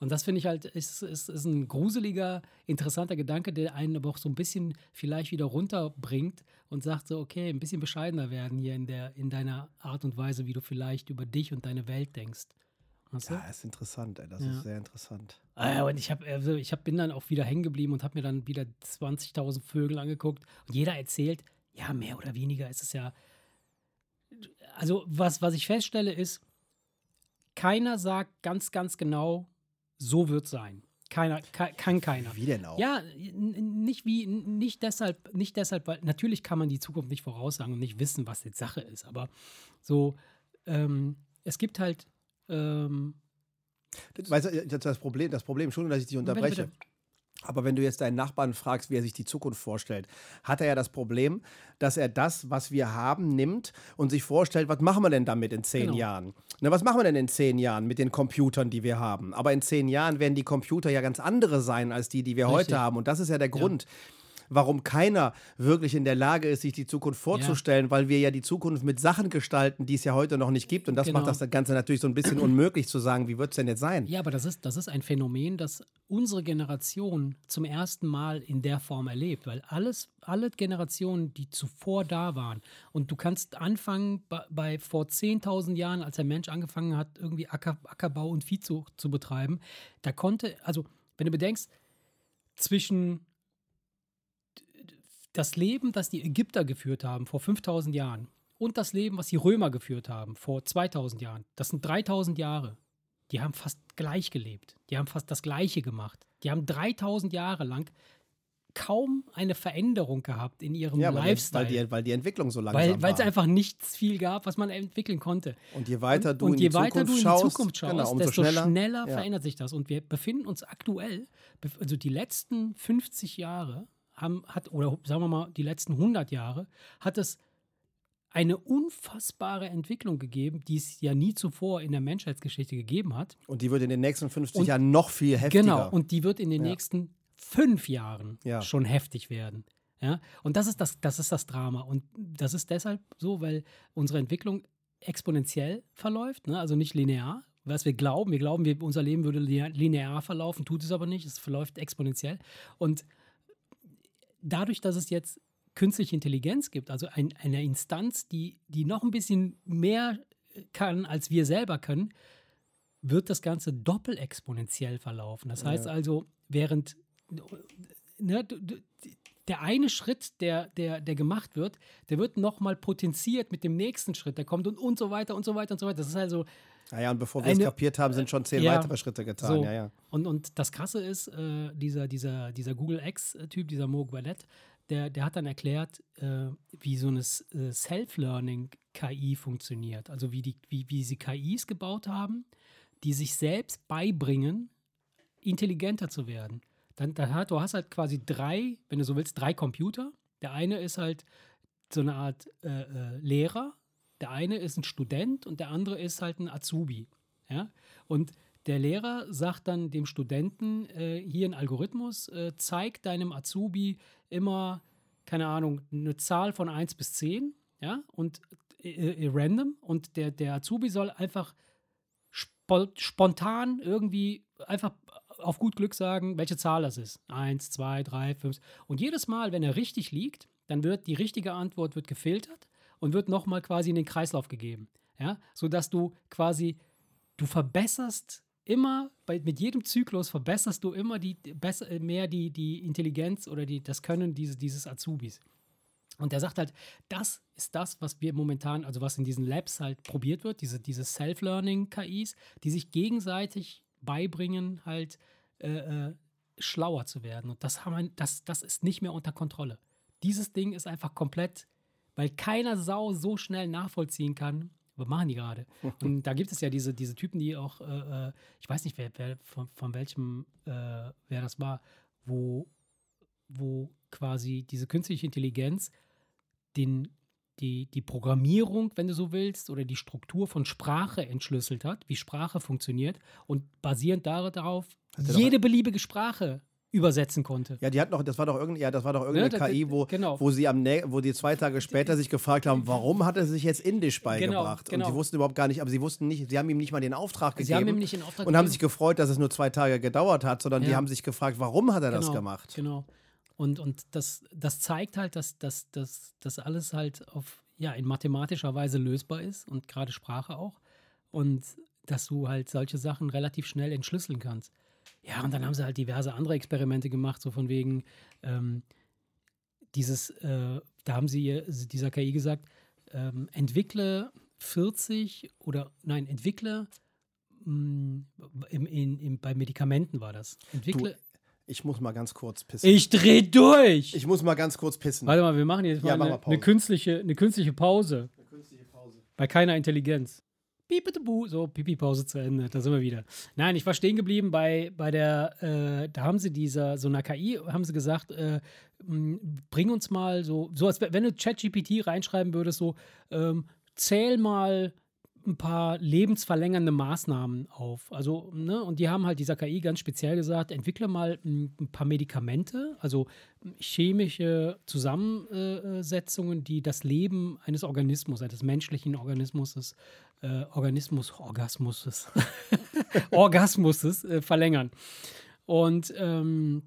Und das finde ich halt, ist, ist, ist ein gruseliger, interessanter Gedanke, der einen aber auch so ein bisschen vielleicht wieder runterbringt und sagt so, okay, ein bisschen bescheidener werden hier in, der, in deiner Art und Weise, wie du vielleicht über dich und deine Welt denkst. Weißt du? Ja, ist interessant, ey. das ja. ist sehr interessant. Ah, und ich, hab, also ich hab, bin dann auch wieder hängen geblieben und habe mir dann wieder 20.000 Vögel angeguckt und jeder erzählt, ja, mehr oder weniger ist es ja. Also, was, was ich feststelle, ist, keiner sagt ganz, ganz genau, so wird es sein. Keiner, kann keiner. Wie denn auch? Ja, nicht wie, nicht deshalb, nicht deshalb, weil natürlich kann man die Zukunft nicht voraussagen und nicht wissen, was jetzt Sache ist. Aber so, ähm, es gibt halt. Ähm, weißt du, das Problem, das Problem, schon, dass ich dich unterbreche. Bitte, bitte. Aber wenn du jetzt deinen Nachbarn fragst, wie er sich die Zukunft vorstellt, hat er ja das Problem, dass er das, was wir haben, nimmt und sich vorstellt, was machen wir denn damit in zehn genau. Jahren? Na, was machen wir denn in zehn Jahren mit den Computern, die wir haben? Aber in zehn Jahren werden die Computer ja ganz andere sein als die, die wir Richtig. heute haben. Und das ist ja der Grund. Ja warum keiner wirklich in der Lage ist, sich die Zukunft vorzustellen, ja. weil wir ja die Zukunft mit Sachen gestalten, die es ja heute noch nicht gibt. Und das genau. macht das Ganze natürlich so ein bisschen unmöglich zu sagen, wie wird es denn jetzt sein? Ja, aber das ist, das ist ein Phänomen, das unsere Generation zum ersten Mal in der Form erlebt, weil alles, alle Generationen, die zuvor da waren, und du kannst anfangen bei, bei vor 10.000 Jahren, als der Mensch angefangen hat, irgendwie Acker, Ackerbau und Viehzucht zu betreiben, da konnte, also wenn du bedenkst, zwischen das Leben, das die Ägypter geführt haben vor 5000 Jahren und das Leben, was die Römer geführt haben vor 2000 Jahren, das sind 3000 Jahre. Die haben fast gleich gelebt. Die haben fast das Gleiche gemacht. Die haben 3000 Jahre lang kaum eine Veränderung gehabt in ihrem ja, Lifestyle. Weil die, weil die Entwicklung so langsam weil, Weil es einfach nichts viel gab, was man entwickeln konnte. Und je weiter du, und, und je in, die weiter du in die Zukunft schaust, genau, desto schneller, schneller ja. verändert sich das. Und wir befinden uns aktuell, also die letzten 50 Jahre haben, hat, oder sagen wir mal, die letzten 100 Jahre, hat es eine unfassbare Entwicklung gegeben, die es ja nie zuvor in der Menschheitsgeschichte gegeben hat. Und die wird in den nächsten 50 und, Jahren noch viel heftiger. Genau, und die wird in den ja. nächsten fünf Jahren ja. schon heftig werden. Ja? Und das ist das, das ist das Drama. Und das ist deshalb so, weil unsere Entwicklung exponentiell verläuft, ne? also nicht linear, was wir glauben. Wir glauben, wir, unser Leben würde linear verlaufen, tut es aber nicht. Es verläuft exponentiell. Und dadurch, dass es jetzt künstliche Intelligenz gibt, also ein, eine Instanz, die, die noch ein bisschen mehr kann, als wir selber können, wird das Ganze doppelexponentiell verlaufen. Das heißt also, während ne, der eine Schritt, der, der, der gemacht wird, der wird nochmal potenziert mit dem nächsten Schritt, der kommt und, und so weiter und so weiter und so weiter. Das ist also. Naja, und bevor wir es kapiert haben, sind schon zehn ja, weitere Schritte getan. So. Ja, ja. Und, und das Krasse ist, äh, dieser, dieser, dieser Google X-Typ, dieser Mo Gwalet, der, der hat dann erklärt, äh, wie so eine äh, Self-Learning-KI funktioniert. Also wie, die, wie, wie sie KIs gebaut haben, die sich selbst beibringen, intelligenter zu werden. Dann, dann du hast halt quasi drei, wenn du so willst, drei Computer. Der eine ist halt so eine Art äh, äh, Lehrer, der eine ist ein Student und der andere ist halt ein Azubi. Ja? Und der Lehrer sagt dann dem Studenten, äh, hier ein Algorithmus, äh, zeig deinem Azubi immer, keine Ahnung, eine Zahl von 1 bis 10, ja, und äh, äh, random. Und der, der Azubi soll einfach spo spontan irgendwie einfach auf gut Glück sagen, welche Zahl das ist. 1, 2, 3, 5. Und jedes Mal, wenn er richtig liegt, dann wird die richtige Antwort wird gefiltert und wird nochmal quasi in den Kreislauf gegeben. Ja, sodass du quasi, du verbesserst immer, bei, mit jedem Zyklus verbesserst du immer die, besser, mehr die, die Intelligenz oder die, das Können dieses, dieses Azubis. Und er sagt halt, das ist das, was wir momentan, also was in diesen Labs halt probiert wird, diese, diese Self-Learning-KIs, die sich gegenseitig beibringen, halt äh, äh, schlauer zu werden. Und das, haben wir, das, das ist nicht mehr unter Kontrolle. Dieses Ding ist einfach komplett, weil keiner Sau so schnell nachvollziehen kann, was machen die gerade? Und da gibt es ja diese, diese Typen, die auch, äh, äh, ich weiß nicht, wer, wer von, von welchem, äh, wer das war, wo, wo quasi diese künstliche Intelligenz den, die, die Programmierung, wenn du so willst, oder die Struktur von Sprache entschlüsselt hat, wie Sprache funktioniert und basierend darauf jede beliebige Sprache übersetzen konnte. Ja, die hat noch, das war doch irgendeine, ja, das war doch irgendeine Ne, KI, wo, genau. wo sie am wo die zwei Tage später sich gefragt haben, warum hat er sich jetzt Indisch beigebracht? genau. Und sie wussten überhaupt gar nicht, aber sie wussten nicht, sie haben ihm nicht mal den Auftrag gegeben. Sie haben ihm nicht den Auftrag und haben gegeben. sich gefreut, dass es nur zwei Tage gedauert hat, sondern die Ja. haben sich gefragt, warum hat er das Genau, gemacht? Genau. Und, und das, das zeigt halt, dass das dass, dass alles halt auf, ja, in mathematischer Weise lösbar ist und gerade Sprache auch. Und dass du halt solche Sachen relativ schnell entschlüsseln kannst. Ja, und dann haben sie halt diverse andere Experimente gemacht, so von wegen ähm, dieses, äh, da haben sie ihr- dieser KI gesagt, ähm, entwickle 40 oder nein, entwickle mh, im, in, im, bei Medikamenten war das. Entwickle. Ich muss mal ganz kurz pissen. Ich dreh durch. Ich muss mal ganz kurz pissen. Warte mal, wir machen jetzt mal Ja, mach eine, mal Pause. eine, künstliche, eine künstliche Pause. Bei keiner Intelligenz. Piep-bitte-bu. So, Pipi-Pause zu Ende. Da sind wir wieder. Nein, ich war stehen geblieben bei, bei der, äh, da haben sie dieser, so einer KI, haben sie gesagt, äh, bring uns mal so, so als wenn du ChatGPT reinschreiben würdest, so, ähm, zähl mal ein paar lebensverlängernde Maßnahmen auf. Also, ne, und die haben halt dieser KI ganz speziell gesagt, entwickle mal ein, paar Medikamente, also chemische Zusammensetzungen, die das Leben eines Organismus, eines menschlichen Organismus, äh, Organismus, Orgasmus, Orgasmus äh, verlängern. Und ähm,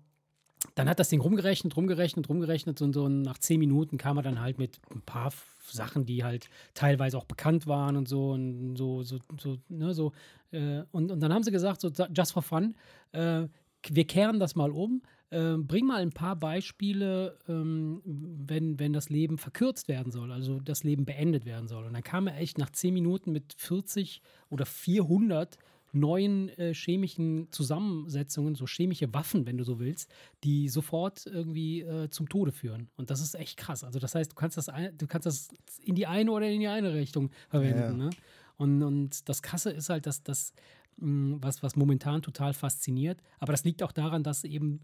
dann hat das Ding rumgerechnet, rumgerechnet, rumgerechnet und so nach zehn Minuten kam er dann halt mit ein paar Sachen, die halt teilweise auch bekannt waren und so und so, so, so, ne, so. Äh, und, und dann haben sie gesagt, so just for fun, äh, wir kehren das mal um. Äh, bring mal ein paar Beispiele, ähm, wenn, wenn das Leben verkürzt werden soll, also das Leben beendet werden soll. Und dann kam er echt nach zehn Minuten mit 40 oder 400 neuen äh, chemischen Zusammensetzungen, so chemische Waffen, wenn du so willst, die sofort irgendwie äh, zum Tode führen. Und das ist echt krass. Also das heißt, du kannst das, ein, du kannst das in die eine oder in die eine Richtung verwenden. Ja. Ne? Und, und das Krasse ist halt, dass das, mh, was, was momentan total fasziniert, aber das liegt auch daran, dass eben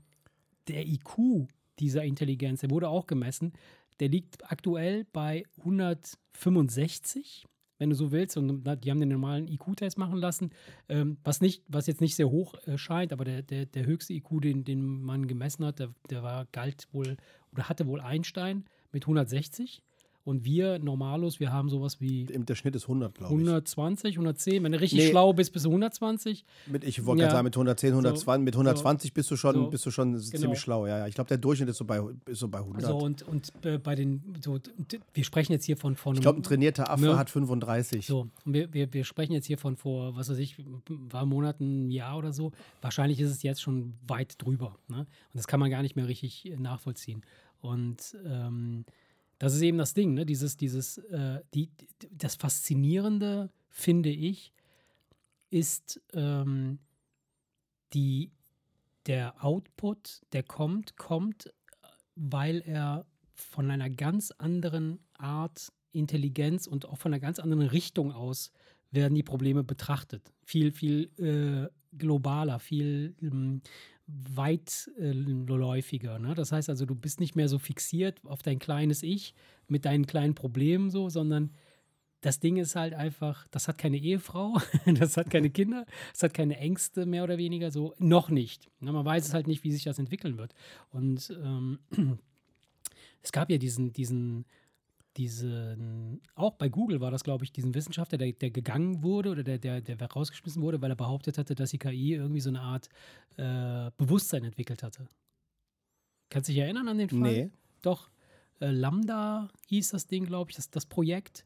der IQ dieser Intelligenz, der wurde auch gemessen, der liegt aktuell bei 165 wenn du so willst. Und die haben den normalen IQ-Test machen lassen, ähm, was, nicht, was jetzt nicht sehr hoch äh, scheint, aber der, der, der höchste IQ, den, den man gemessen hat, der, der war, galt wohl oder hatte wohl Einstein mit 160. Und wir Normalos, wir haben sowas wie Der Schnitt ist 100, glaube ich. 120, 110. Wenn du richtig Nee. schlau bist, bis du 120. Mit, ich wollte Ja. gerade sagen, mit 110, 120, mit 120 bist du schon, So. bist du schon Genau. ziemlich schlau. Ja, ja. Ich glaube, der Durchschnitt ist so bei, ist so bei 100. So, und, und äh, bei den, so, wir sprechen jetzt hier von, von ich glaube, ein trainierter Affe Ne? hat 35. So, und wir, wir, wir sprechen jetzt hier von vor, was weiß ich, ein paar Monaten, ein Jahr oder so. Wahrscheinlich ist es jetzt schon weit drüber. Ne? Und das kann man gar nicht mehr richtig nachvollziehen. Und ähm, das ist eben das Ding, ne? Dieses, dieses, äh, die, das Faszinierende, finde ich, ist ähm, die, der Output, der kommt, kommt, weil er von einer ganz anderen Art Intelligenz und auch von einer ganz anderen Richtung aus werden die Probleme betrachtet. Viel, viel äh, globaler, viel ähm, weitläufiger. Ne? Das heißt also, du bist nicht mehr so fixiert auf dein kleines Ich mit deinen kleinen Problemen so, sondern das Ding ist halt einfach, das hat keine Ehefrau, das hat keine Kinder, das hat keine Ängste mehr oder weniger, so noch nicht. Ne, Man weiß es halt nicht, wie sich das entwickeln wird. Und ähm, es gab ja diesen, diesen, diesen, auch bei Google war das, glaube ich, diesen Wissenschaftler, der, der gegangen wurde oder der, der, der rausgeschmissen wurde, weil er behauptet hatte, dass die KI irgendwie so eine Art äh, Bewusstsein entwickelt hatte. Kannst du dich erinnern an den Fall? Nee. Doch. Äh, Lambda hieß das Ding, glaube ich, das, das Projekt.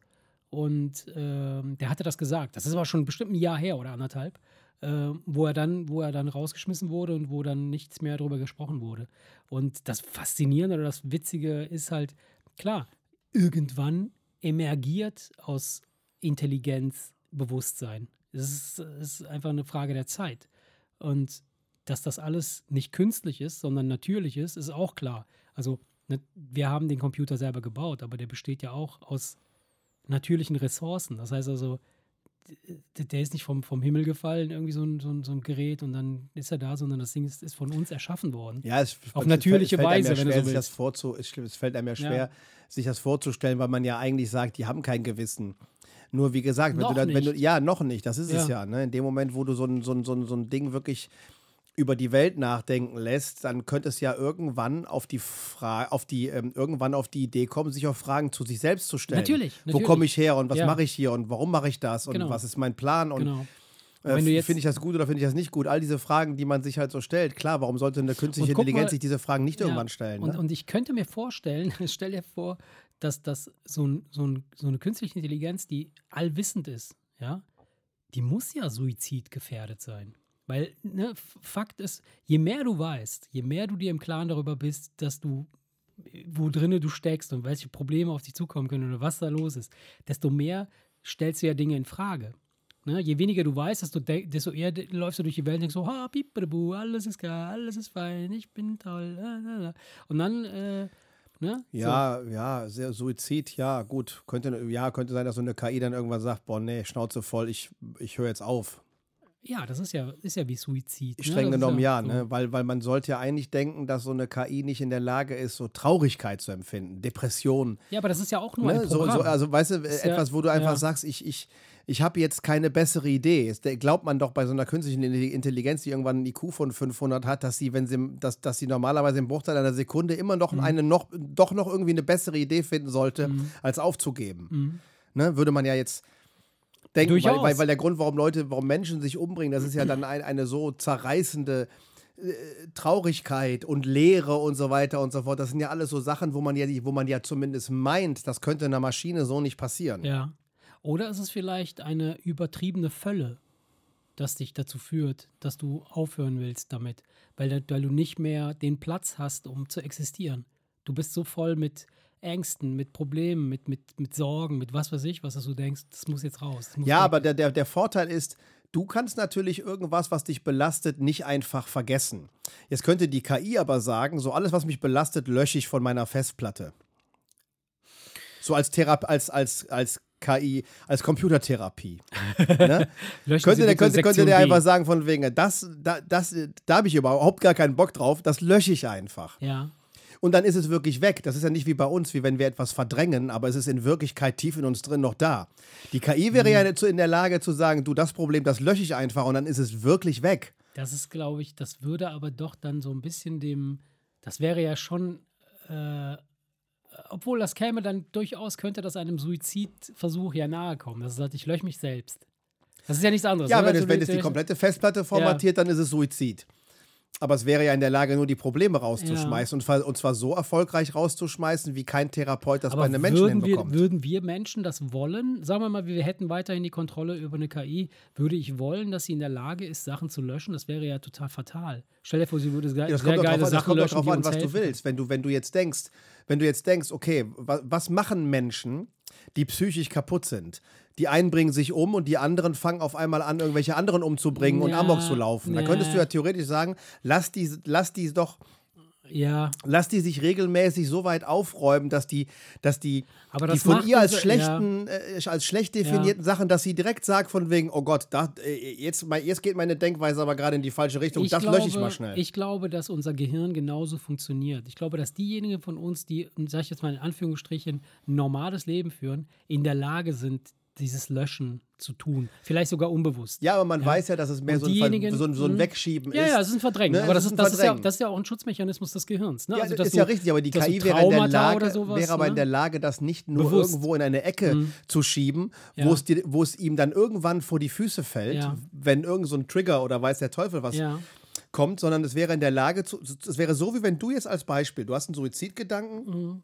Und ähm, der hatte das gesagt. Das ist aber schon bestimmt ein Jahr her oder anderthalb, äh, wo er dann, wo er dann rausgeschmissen wurde und wo dann nichts mehr darüber gesprochen wurde. Und das Faszinierende oder das Witzige ist halt, klar, irgendwann emergiert aus Intelligenz Bewusstsein. Es ist, ist einfach eine Frage der Zeit. Und dass das alles nicht künstlich ist, sondern natürlich ist, ist auch klar. Also ne, wir haben den Computer selber gebaut, aber der besteht ja auch aus natürlichen Ressourcen. Das heißt also, der ist nicht vom, vom Himmel gefallen, irgendwie so ein, so, ein, so ein Gerät und dann ist er da, sondern das Ding ist, ist von uns erschaffen worden. Ja, es, Auf es natürliche fällt Weise, ja wenn du schwer, so sich das willst. vorzu, es, es fällt einem ja Ja. schwer, sich das vorzustellen, weil man ja eigentlich sagt, die haben kein Gewissen. Nur wie gesagt, wenn du dann, wenn du, ja, noch nicht, das ist es Ja. ja. Ne? In dem Moment, wo du so ein, so, ein, so, ein, so ein Ding wirklich über die Welt nachdenken lässt, dann könnte es ja irgendwann auf die Frage, auf die, ähm, irgendwann auf die Idee kommen, sich auch Fragen zu sich selbst zu stellen. Natürlich. Wo natürlich. komme ich her und was Ja. mache ich hier und warum mache ich das und Genau. was ist mein Plan und Genau. äh, finde ich das gut oder finde ich das nicht gut? All diese Fragen, die man sich halt so stellt. Klar, warum sollte eine künstliche Intelligenz mal- sich diese Fragen nicht Ja. irgendwann stellen? Und, ne? und ich könnte mir vorstellen, stell dir vor, dass das so, ein, so, ein, so eine künstliche Intelligenz, die allwissend ist, ja, die muss ja suizidgefährdet sein. Weil, ne, Fakt ist, je mehr du weißt, je mehr du dir im Klaren darüber bist, dass du, wo drinne du steckst und welche Probleme auf dich zukommen können oder was da los ist, desto mehr stellst du ja Dinge in Frage. Ne? Je weniger du weißt, desto, desto eher läufst du durch die Welt und denkst so, ha, pipabu, alles ist geil, alles ist fein, ich bin toll. la, la, la. Und dann, äh, ne? Ja, ja, sehr Suizid, ja, gut. Könnte, ja, könnte sein, dass so eine KI dann irgendwann sagt, boah, nee, Schnauze voll, ich, ich höre jetzt auf. So. Ja, das ist ja, ist ja wie Suizid. Streng ne? Das ist genommen ja, so. ne? weil, weil man sollte ja eigentlich denken, dass so eine KI nicht in der Lage ist, so Traurigkeit zu empfinden, Depressionen. Ja, aber das ist ja auch nur ein Ne? So, Programm. so, also weißt du, Ist ja- etwas, wo du einfach ja. sagst, ich, ich, ich habe jetzt keine bessere Idee. Glaubt man doch bei so einer künstlichen Intelli- Intelligenz, die irgendwann einen IQ von 500 hat, dass sie, wenn sie, dass, dass sie normalerweise im Bruchteil einer Sekunde immer noch Mhm. eine noch, doch noch irgendwie eine bessere Idee finden sollte, als aufzugeben. Mhm. Ne? Würde man ja jetzt denken, weil, Durchaus. weil, weil der Grund, warum Leute, warum Menschen sich umbringen, das ist ja dann ein, eine so zerreißende äh, Traurigkeit und Leere und so weiter und so fort. Das sind ja alles so Sachen, wo man ja, wo man ja zumindest meint, das könnte einer Maschine so nicht passieren. Ja. Oder ist es vielleicht eine übertriebene Völle, das dich dazu führt, dass du aufhören willst damit, weil, weil du nicht mehr den Platz hast, um zu existieren. Du bist so voll mit Ängsten, mit Problemen, mit, mit, mit Sorgen, mit was weiß ich, was du denkst, das muss jetzt raus. muss Ja, weg. aber der, der, der Vorteil ist, du kannst natürlich irgendwas, was dich belastet, nicht einfach vergessen. Jetzt könnte die KI aber sagen, so alles, was mich belastet, lösche ich von meiner Festplatte. So als Therap als, als, als KI, als Computertherapie. ne? Könnte, der, könnte, könnte der einfach sagen, von wegen, das, da, das, da habe ich überhaupt gar keinen Bock drauf, das lösche ich einfach. Ja, Und dann ist es wirklich weg. Das ist ja nicht wie bei uns, wie wenn wir etwas verdrängen, aber es ist in Wirklichkeit tief in uns drin noch da. Die KI wäre ja zu- in der Lage zu sagen, du, das Problem, das lösche ich einfach und dann ist es wirklich weg. das ist, glaube ich, das würde aber doch dann so ein bisschen dem, das wäre ja schon, äh, obwohl das käme dann durchaus, könnte das einem Suizidversuch ja nahe kommen. Das sagt, ich lösche mich selbst. Das ist ja nichts anderes. Ja, wenn es, Also, wenn es die komplette Festplatte formatiert, dann ist es Suizid. Aber es wäre ja in der Lage, nur die Probleme rauszuschmeißen und, zwar- und zwar so erfolgreich rauszuschmeißen, wie kein Therapeut das Aber bei einem Menschen würden wir, hinbekommt. würden wir Menschen das wollen? Sagen wir mal, wir hätten weiterhin die Kontrolle über eine KI. Würde ich wollen, dass sie in der Lage ist, Sachen zu löschen? Das wäre ja total fatal. Stell dir vor, sie würde Ja, das sehr kommt geile drauf an, das Sachen kommt doch löschen, drauf an, was du willst. Wenn du, wenn du jetzt denkst, wenn du jetzt denkst, okay, wa, was machen Menschen, die psychisch kaputt sind? Die einen bringen sich um und die anderen fangen auf einmal an, irgendwelche anderen umzubringen und Ja, Amok zu laufen. Da ja. könntest du ja theoretisch sagen, lass die, lass die doch, Ja, lass die sich regelmäßig so weit aufräumen, dass die, dass die, Aber die das von ihr als unser- schlechten, äh, als schlecht definierten Sachen, dass sie direkt sagt von wegen, oh Gott, da, äh, jetzt, jetzt geht meine Denkweise aber gerade in die falsche Richtung. das lösche ich mal schnell. Ich glaube, dass unser Gehirn genauso funktioniert. Ich glaube, dass diejenigen von uns, die, sag ich jetzt mal in Anführungsstrichen, ein normales Leben führen, in der Lage sind, dieses Löschen zu tun. Vielleicht sogar unbewusst. Ja, aber man weiß ja, dass es mehr so ein, so so ein Mhm. Wegschieben Ja, ist. ja, es ist ein Verdrängen. Ne, aber das ist das, ist ja, das ist ja auch ein Schutzmechanismus des Gehirns. Ne? Ja, also, das ist du- ja richtig, aber die KI wäre in der Lage, sowas, wäre aber in ne? der Lage, das nicht nur Bewusst. irgendwo in eine Ecke zu schieben, wo, Ja. es dir, wo es ihm dann irgendwann vor die Füße fällt, Ja. wenn irgend so ein Trigger oder weiß der Teufel was Ja. kommt, sondern es wäre in der Lage, zu, es wäre so, wie wenn du jetzt als Beispiel, du hast einen Suizidgedanken Mhm.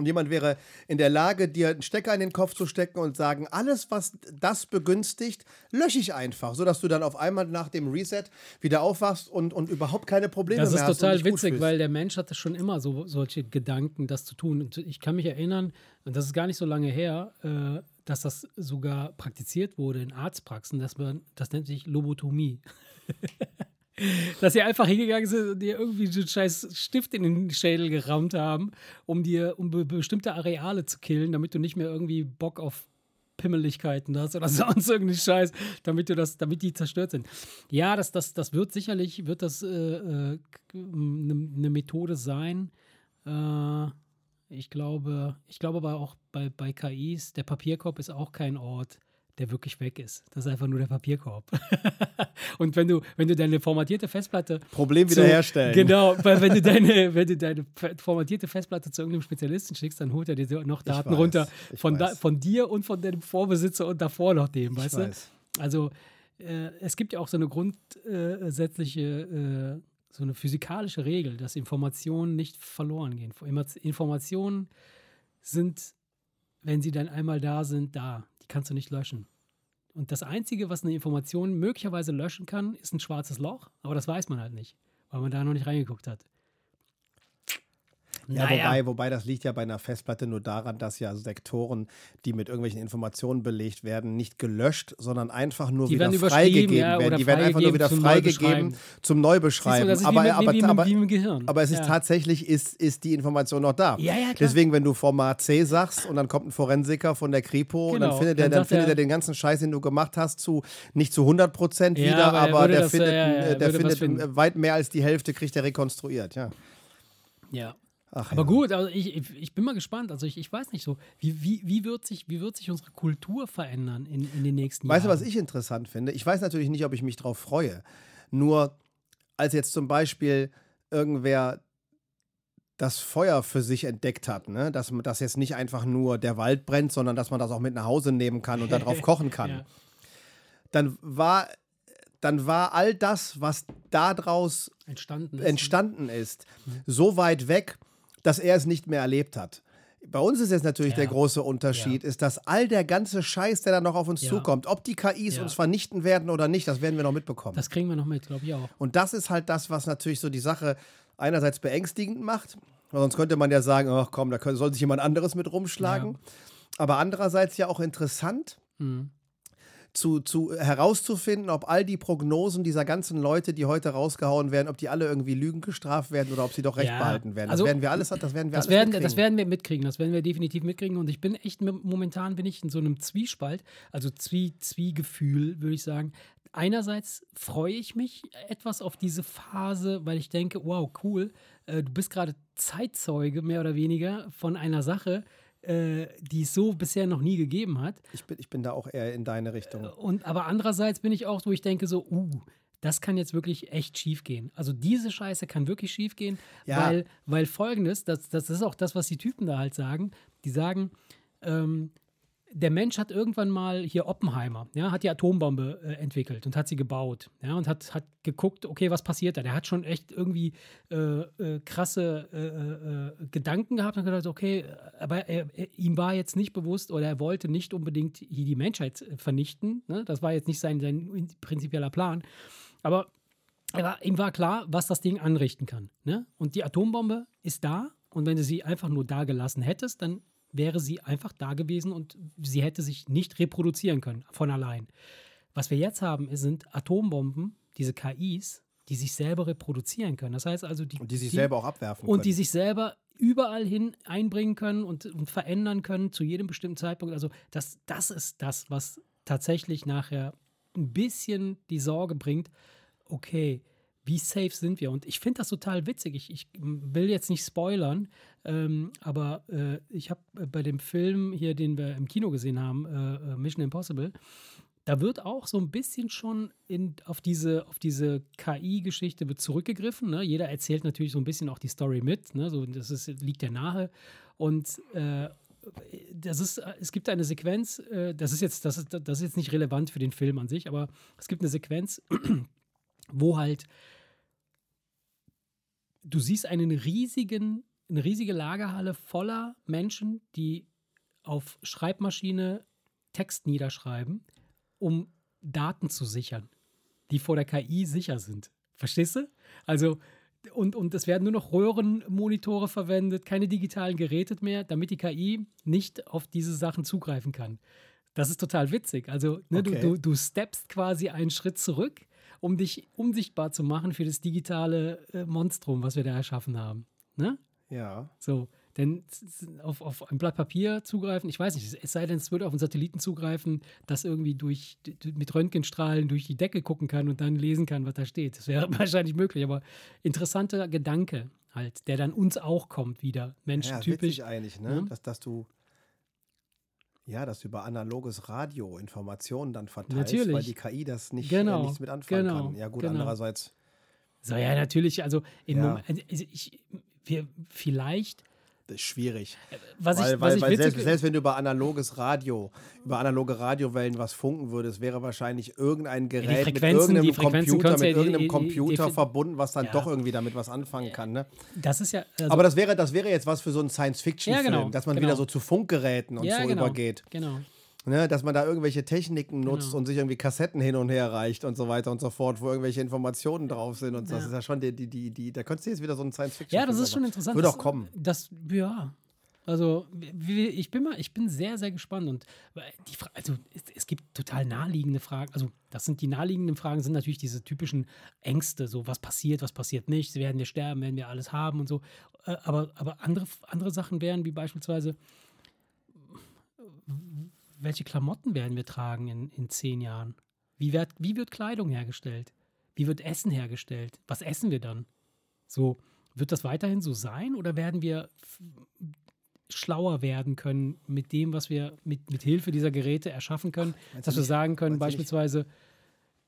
Und jemand wäre in der Lage, dir einen Stecker in den Kopf zu stecken und sagen, alles, was das begünstigt, lösche ich einfach, sodass du dann auf einmal nach dem Reset wieder aufwachst und, und überhaupt keine Probleme Das mehr ist hast. und total dich gut witzig, weil der Mensch hatte schon immer so solche Gedanken, das zu tun. Und ich kann mich erinnern, und das ist gar nicht so lange her, äh, dass das sogar praktiziert wurde in Arztpraxen, dass man, das nennt sich Lobotomie. dass sie einfach hingegangen sind und dir irgendwie so einen scheiß Stift in den Schädel gerammt haben, um dir um be bestimmte Areale zu killen, damit du nicht mehr irgendwie Bock auf Pimmeligkeiten hast oder sonst irgendeinen Scheiß, damit du das, damit die zerstört sind. Ja, das, das, das wird sicherlich, wird das eine äh, ne ne Methode sein. Äh, ich glaube, ich glaube aber auch bei, bei KIs, der Papierkorb ist auch kein Ort der wirklich weg ist. Das ist einfach nur der Papierkorb. und wenn du, wenn du deine formatierte Festplatte. Problem zu- wiederherstellen. Genau, weil wenn du deine, wenn du deine formatierte Festplatte zu irgendeinem Spezialisten schickst, dann holt er dir noch Daten weiß, runter ich von, da, von dir und von deinem Vorbesitzer und davor noch dem, Ich weißt weiß. du? Also äh, es gibt ja auch so eine grundsätzliche, äh, so eine physikalische Regel, dass Informationen nicht verloren gehen. Informationen sind, wenn sie dann einmal da sind, da. Kannst du nicht löschen. Und das Einzige, was eine Information möglicherweise löschen kann, ist ein schwarzes Loch. Aber das weiß man halt nicht, weil man da noch nicht reingeguckt hat. Ja, wobei, wobei das liegt ja bei einer Festplatte nur daran, dass ja Sektoren, die mit irgendwelchen Informationen belegt werden, nicht gelöscht, sondern einfach nur Die wieder werden freigegeben ja, werden. Die werden einfach nur wieder freigegeben zum freigegeben Neubeschreiben. zum Neubeschreiben. Ist aber, mit, aber, wie, aber, Gehirn. aber es ist ja. tatsächlich, ist, ist die Information noch da. Ja. Deswegen, wenn du Format C sagst und dann kommt ein Forensiker von der Kripo und dann Genau, findet er dann dann sagt findet er- er den ganzen Scheiß, den du gemacht hast, zu nicht zu 100 Prozent wieder, aber er der das, findet, er äh, der findet weit mehr als die Hälfte kriegt er rekonstruiert, ja. ja. Ach, Aber ja. gut, also ich, ich, bin mal gespannt. Also ich, ich weiß nicht so, wie, wie, wie, wird sich, wie wird sich unsere Kultur verändern in, in den nächsten Weißt du, Jahren? was ich interessant finde? Ich weiß natürlich nicht, ob ich mich drauf freue. Nur als jetzt zum Beispiel irgendwer das Feuer für sich entdeckt hat, ne? dass, man- dass jetzt nicht einfach nur der Wald brennt, sondern dass man das auch mit nach Hause nehmen kann und darauf kochen kann. Ja. Dann war dann war all das, was daraus entstanden ist. entstanden ist, so weit weg, dass er es nicht mehr erlebt hat. Bei uns ist jetzt natürlich Ja. der große Unterschied, ist, dass all der ganze Scheiß, der dann noch auf uns Ja. zukommt, ob die KIs Ja. uns vernichten werden oder nicht, das werden wir noch mitbekommen. Das kriegen wir noch mit, glaube ich auch. Und das ist halt das, was natürlich so die Sache einerseits beängstigend macht, weil sonst könnte man ja sagen, ach komm, da soll sich jemand anderes mit rumschlagen. Aber andererseits ja auch interessant, Mhm. Zu, zu herauszufinden, ob all die Prognosen dieser ganzen Leute, die heute rausgehauen werden, ob die alle irgendwie Lügen gestraft werden oder ob sie doch recht Ja, behalten werden. Das also, werden wir alles, das werden wir Das alles werden, mitkriegen. das werden wir mitkriegen, das werden wir definitiv mitkriegen. Und ich bin echt, momentan bin ich in so einem Zwiespalt, also Zwie, Zwiegefühl, würde ich sagen. Einerseits freue ich mich etwas auf diese Phase, weil ich denke, wow, cool, äh, du bist gerade Zeitzeuge, mehr oder weniger, von einer Sache, äh, die es so bisher noch nie gegeben hat. ich, bin, ich bin da auch eher in deine Richtung. Und aber andererseits bin ich auch, wo ich denke so, uh, das kann jetzt wirklich echt schief gehen. Also diese Scheiße kann wirklich schief gehen, Ja. weil, weil folgendes, das, das ist auch das, was die Typen da halt sagen. Die sagen, ähm, der Mensch hat irgendwann mal hier Oppenheimer, ja, hat die Atombombe äh, entwickelt und hat sie gebaut, ja, und hat, hat geguckt, okay, was passiert da? Der hat schon echt irgendwie äh, äh, krasse äh, äh, Gedanken gehabt und gedacht, okay, aber er, er, ihm war jetzt nicht bewusst oder er wollte nicht unbedingt hier die Menschheit äh, vernichten. Ne? Das war jetzt nicht sein, sein prinzipieller Plan. Aber er war, ihm war klar, was das Ding anrichten kann. Ne? Und die Atombombe ist da und wenn du sie einfach nur da gelassen hättest, dann wäre sie einfach da gewesen und sie hätte sich nicht reproduzieren können von allein. Was wir jetzt haben, sind Atombomben, diese KIs, die sich selber reproduzieren können. Das heißt also, die, Und die sich selber auch abwerfen und die können. sich selber überall hin einbringen können und, und verändern können zu jedem bestimmten Zeitpunkt. Also das, das ist das, was tatsächlich nachher ein bisschen die Sorge bringt, okay, wie safe sind wir? Und ich finde das total witzig. Ich, ich will jetzt nicht spoilern, ähm, aber äh, ich habe bei dem Film hier, den wir im Kino gesehen haben, äh, äh, Mission Impossible, da wird auch so ein bisschen schon in, auf diese, auf diese KI-Geschichte zurückgegriffen. Ne? Jeder erzählt natürlich so ein bisschen auch die Story mit. Ne? So, das ist, liegt ja nahe. Und äh, das ist, es gibt eine Sequenz, äh, das ist jetzt, das ist, das ist jetzt nicht relevant für den Film an sich, aber es gibt eine Sequenz, wo halt du siehst einen riesigen, eine riesige Lagerhalle voller Menschen, die auf Schreibmaschine Text niederschreiben, um Daten zu sichern, die vor der KI sicher sind. Verstehst du? Also, und, und es werden nur noch Röhrenmonitore verwendet, keine digitalen Geräte mehr, damit die KI nicht auf diese Sachen zugreifen kann. Das ist total witzig. Also, ne, Okay. du, du, du steppst quasi einen Schritt zurück, um dich unsichtbar zu machen für das digitale äh, Monstrum, was wir da erschaffen haben. Ne? Ja. So, denn auf, auf ein Blatt Papier zugreifen, ich weiß nicht, es sei denn, es würde auf einen Satelliten zugreifen, das irgendwie durch, mit Röntgenstrahlen durch die Decke gucken kann und dann lesen kann, was da steht. Das wäre wahrscheinlich möglich, aber interessanter Gedanke halt, der dann uns auch kommt wieder. Ja, Menschentypisch. witzig eigentlich, ne? Ja. Dass, dass du. Ja, dass über analoges Radio Informationen dann verteilst, Natürlich. weil die KI das nicht, Genau, äh, nichts mit anfangen genau, kann. Ja gut, genau. andererseits, So, ja, natürlich, also, Ja. Moment, also ich, wir, vielleicht, ist schwierig. was weil, ich, was weil, ich weil witzig, selbst, selbst wenn du über analoges Radio, über analoge Radiowellen was funken würdest, wäre wahrscheinlich irgendein Gerät mit irgendeinem Computer, mit ja- die- irgendeinem die- Computer die- verbunden, was dann Ja. doch irgendwie damit was anfangen kann. Ne? das ist ja, also, Aber das wäre, das wäre jetzt was für so einen Science-Fiction-Film, Ja, genau, dass man genau. wieder so zu Funkgeräten und so genau, übergeht. Genau. Ne, dass man da irgendwelche Techniken nutzt Genau. und sich irgendwie Kassetten hin und her reicht und so weiter und so fort, wo irgendwelche Informationen drauf sind und so. Das Ja. ist ja schon die, die, die, die da könntest du jetzt wieder so ein science fiction Ja, das ist schon interessant. Würde das, auch kommen. Das, ja. Also, ich bin mal, ich bin sehr, sehr gespannt. Und die Fra also es, es gibt total naheliegende Fragen. Also, das sind die naheliegenden Fragen, sind natürlich diese typischen Ängste, so was passiert, was passiert nicht, werden wir sterben, werden wir alles haben und so. Äh, Aber, aber andere, andere Sachen wären, wie beispielsweise, welche Klamotten werden wir tragen in, in zehn Jahren? Wie wird, wie wird Kleidung hergestellt? Wie wird Essen hergestellt? Was essen wir dann? So, wird das weiterhin so sein oder werden wir schlauer werden können mit dem, was wir mit, mit Hilfe dieser Geräte erschaffen können? Du dass wir nicht- sagen können, beispielsweise,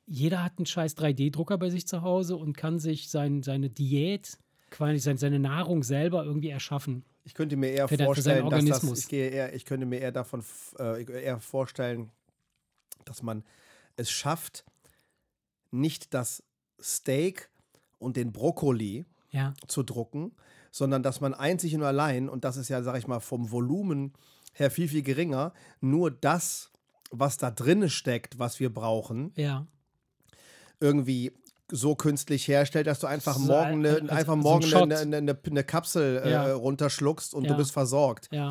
jeder hat einen scheiß 3D-Drucker bei sich zu Hause und kann sich sein, seine Diät, quasi sein, seine Nahrung selber irgendwie erschaffen. Ich könnte mir eher seinen vorstellen, dass das, ich gehe eher, ich könnte mir eher davon äh, eher vorstellen, dass man es schafft, nicht das Steak und den Brokkoli Ja, zu drucken, sondern dass man einzig und allein, und das ist ja, sag ich mal, vom Volumen her viel, viel geringer, nur das, was da drinne steckt, was wir brauchen, ja. irgendwie so künstlich herstellt, dass du einfach So, morgen, eine, also einfach so ein morgen eine, eine, eine, Kapsel äh, Ja. runterschluckst und Ja. du bist versorgt. Ja,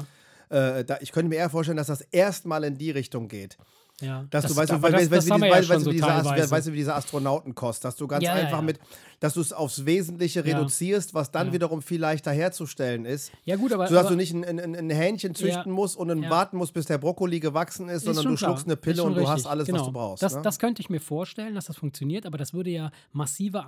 Äh, da, ich könnte mir eher vorstellen, dass das erstmal in die Richtung geht. ja. Dass Das- du weißt, weißt, weißt, wie weißt, diese, Astronautenkost, dass du ganz einfach mit, dass du es aufs Wesentliche Ja. reduzierst, was dann Ja. wiederum viel leichter herzustellen ist. Ja, gut, aber. Sodass aber du nicht ein, ein, ein Hähnchen züchten musst und dann warten musst, bis der Brokkoli gewachsen ist, Ist sondern du klar. schluckst eine Pille und du hast richtig. alles, genau. was du brauchst. Das, ne? das könnte ich mir vorstellen, dass das funktioniert, aber das würde ja massive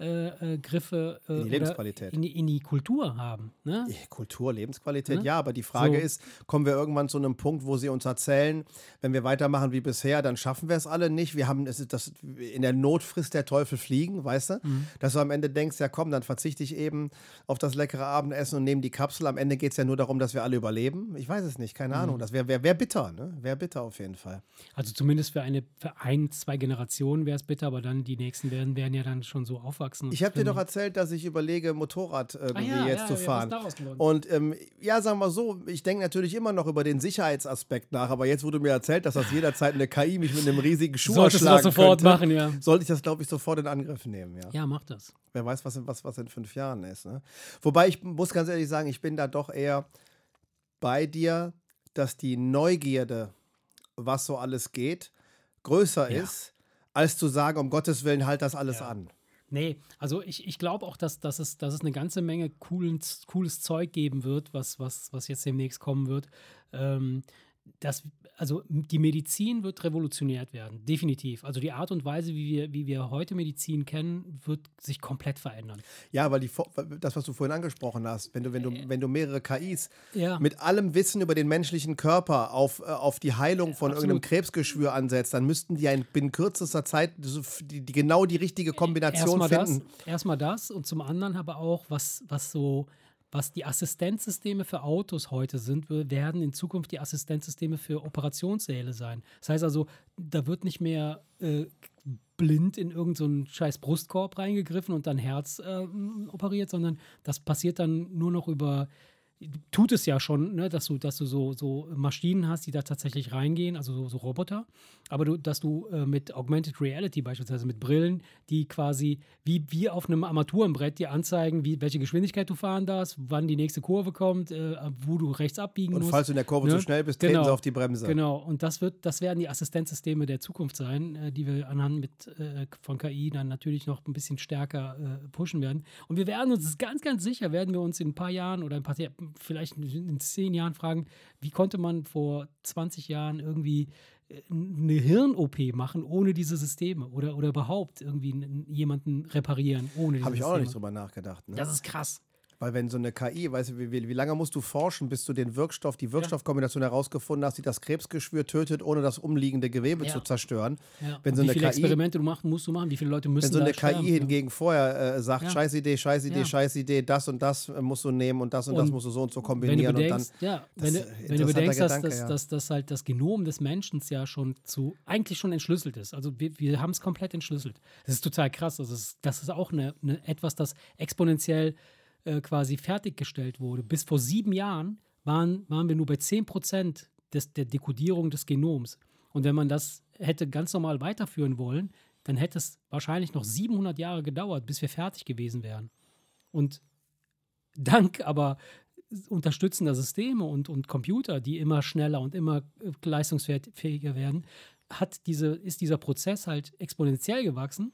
Eingriffe äh, In die Lebensqualität. In in die Kultur haben. Ne? Kultur, Lebensqualität, Ne? ja, aber die Frage So. ist, kommen wir irgendwann zu einem Punkt, wo sie uns erzählen, wenn wir weitermachen wie bisher, dann schaffen wir es alle nicht. Wir haben es das in der Not frisst der Teufel fliegen, weißt du? Mhm. Dass du am Ende denkst, ja komm, dann verzichte ich eben auf das leckere Abendessen und nehme die Kapsel. Am Ende geht es ja nur darum, dass wir alle überleben. Ich weiß es nicht, keine Mhm. Ahnung. Das wäre wär, wär bitter, ne? Wäre bitter auf jeden Fall. Also zumindest für eine, für ein, zwei Generationen wäre es bitter, aber dann die nächsten werden, werden ja dann schon so aufwachsen. Ich habe dir doch erzählt, dass ich überlege, Motorrad irgendwie Ah ja, jetzt ja, zu fahren. Und ähm, ja, sagen wir so, ich denke natürlich immer noch über den Sicherheitsaspekt nach, aber jetzt wurde mir erzählt, dass das jederzeit eine KI mich mit einem riesigen Schuh Solltest du das erschlagen sofort könnte. machen, ja. Sollte ich das, glaube ich, sofort in Angriff nehmen, ja. Ja, mach das. Wer weiß, was in, was, was in fünf Jahren ist. Ne? Wobei ich muss ganz ehrlich sagen, ich bin da doch eher bei dir, dass die Neugierde, was so alles geht, größer Ja. ist, als zu sagen, um Gottes Willen, halt das alles an. Nee, also ich, ich glaube auch, dass, dass, es, dass es eine ganze Menge coolen, cooles Zeug geben wird, was, was, was jetzt demnächst kommen wird. Ähm, das, also die Medizin wird revolutioniert werden, definitiv. Also die Art und Weise, wie wir, wie wir heute Medizin kennen, wird sich komplett verändern. Ja, weil die, das, was du vorhin angesprochen hast, wenn du, wenn du, wenn du mehrere KIs Ja. mit allem Wissen über den menschlichen Körper auf, äh, auf die Heilung von absolut. irgendeinem Krebsgeschwür ansetzt, dann müssten die ja in binnen kürzester Zeit die, die genau die richtige Kombination Erstmal finden. das, erstmal das und zum anderen aber auch, was, was so, was die Assistenzsysteme für Autos heute sind, werden in Zukunft die Assistenzsysteme für Operationssäle sein. Das heißt also, da wird nicht mehr äh, blind in irgendeinen scheiß Brustkorb reingegriffen und dann Herz äh, operiert, sondern das passiert dann nur noch über tut es ja schon, ne, dass du, dass du so, so Maschinen hast, die da tatsächlich reingehen, also so, so Roboter, aber du, dass du äh, mit Augmented Reality beispielsweise mit Brillen, die quasi wie, wie auf einem Armaturenbrett dir anzeigen, wie, welche Geschwindigkeit du fahren darfst, wann die nächste Kurve kommt, äh, wo du rechts abbiegen Und musst. falls du in der Kurve ne? zu schnell bist, treten Genau. sie auf die Bremse. Genau, und das wird, das werden die Assistenzsysteme der Zukunft sein, äh, die wir anhand mit, äh, von KI dann natürlich noch ein bisschen stärker äh, pushen werden. Und wir werden uns ganz, ganz sicher, werden wir uns in ein paar Jahren oder ein paar, vielleicht in zehn Jahren fragen, wie konnte man vor 20 Jahren irgendwie äh, eine Hirn-OP machen ohne diese Systeme oder, oder überhaupt irgendwie jemanden reparieren ohne diese Habe ich auch noch nicht Systeme. drüber nachgedacht. Ne? Das ist krass. Weil wenn so eine KI, weißt du, wie, wie, wie lange musst du forschen, bis du den Wirkstoff, die Wirkstoffkombination herausgefunden hast, die das Krebsgeschwür tötet, ohne das umliegende Gewebe zu zerstören. Wenn so wie eine viele KI Experimente du machen, musst du machen, wie viele Leute müssen Wenn so eine KI hingegen vorher äh, sagt, scheiß Idee, scheiß Idee, scheiß Idee, das und das äh, musst du nehmen und das und, das Und musst du so und so kombinieren und dann. bedenkst, ja, das wenn, du, wenn du bedenkst, dass, dass, dass, dass halt das Genom des Menschen ja schon zu eigentlich schon entschlüsselt ist. Also wir, wir haben es komplett entschlüsselt. Das ist total krass. Also das, ist, das ist auch eine, eine, etwas, das exponentiell äh, quasi fertiggestellt wurde. Bis vor sieben Jahren waren, waren wir nur bei 10 Prozent der Dekodierung des Genoms. Und wenn man das hätte ganz normal weiterführen wollen, dann hätte es wahrscheinlich noch 700 Jahre gedauert, bis wir fertig gewesen wären. Und dank aber unterstützender Systeme und, und Computer, die immer schneller und immer äh, leistungsfähiger werden, hat diese, ist dieser Prozess halt exponentiell gewachsen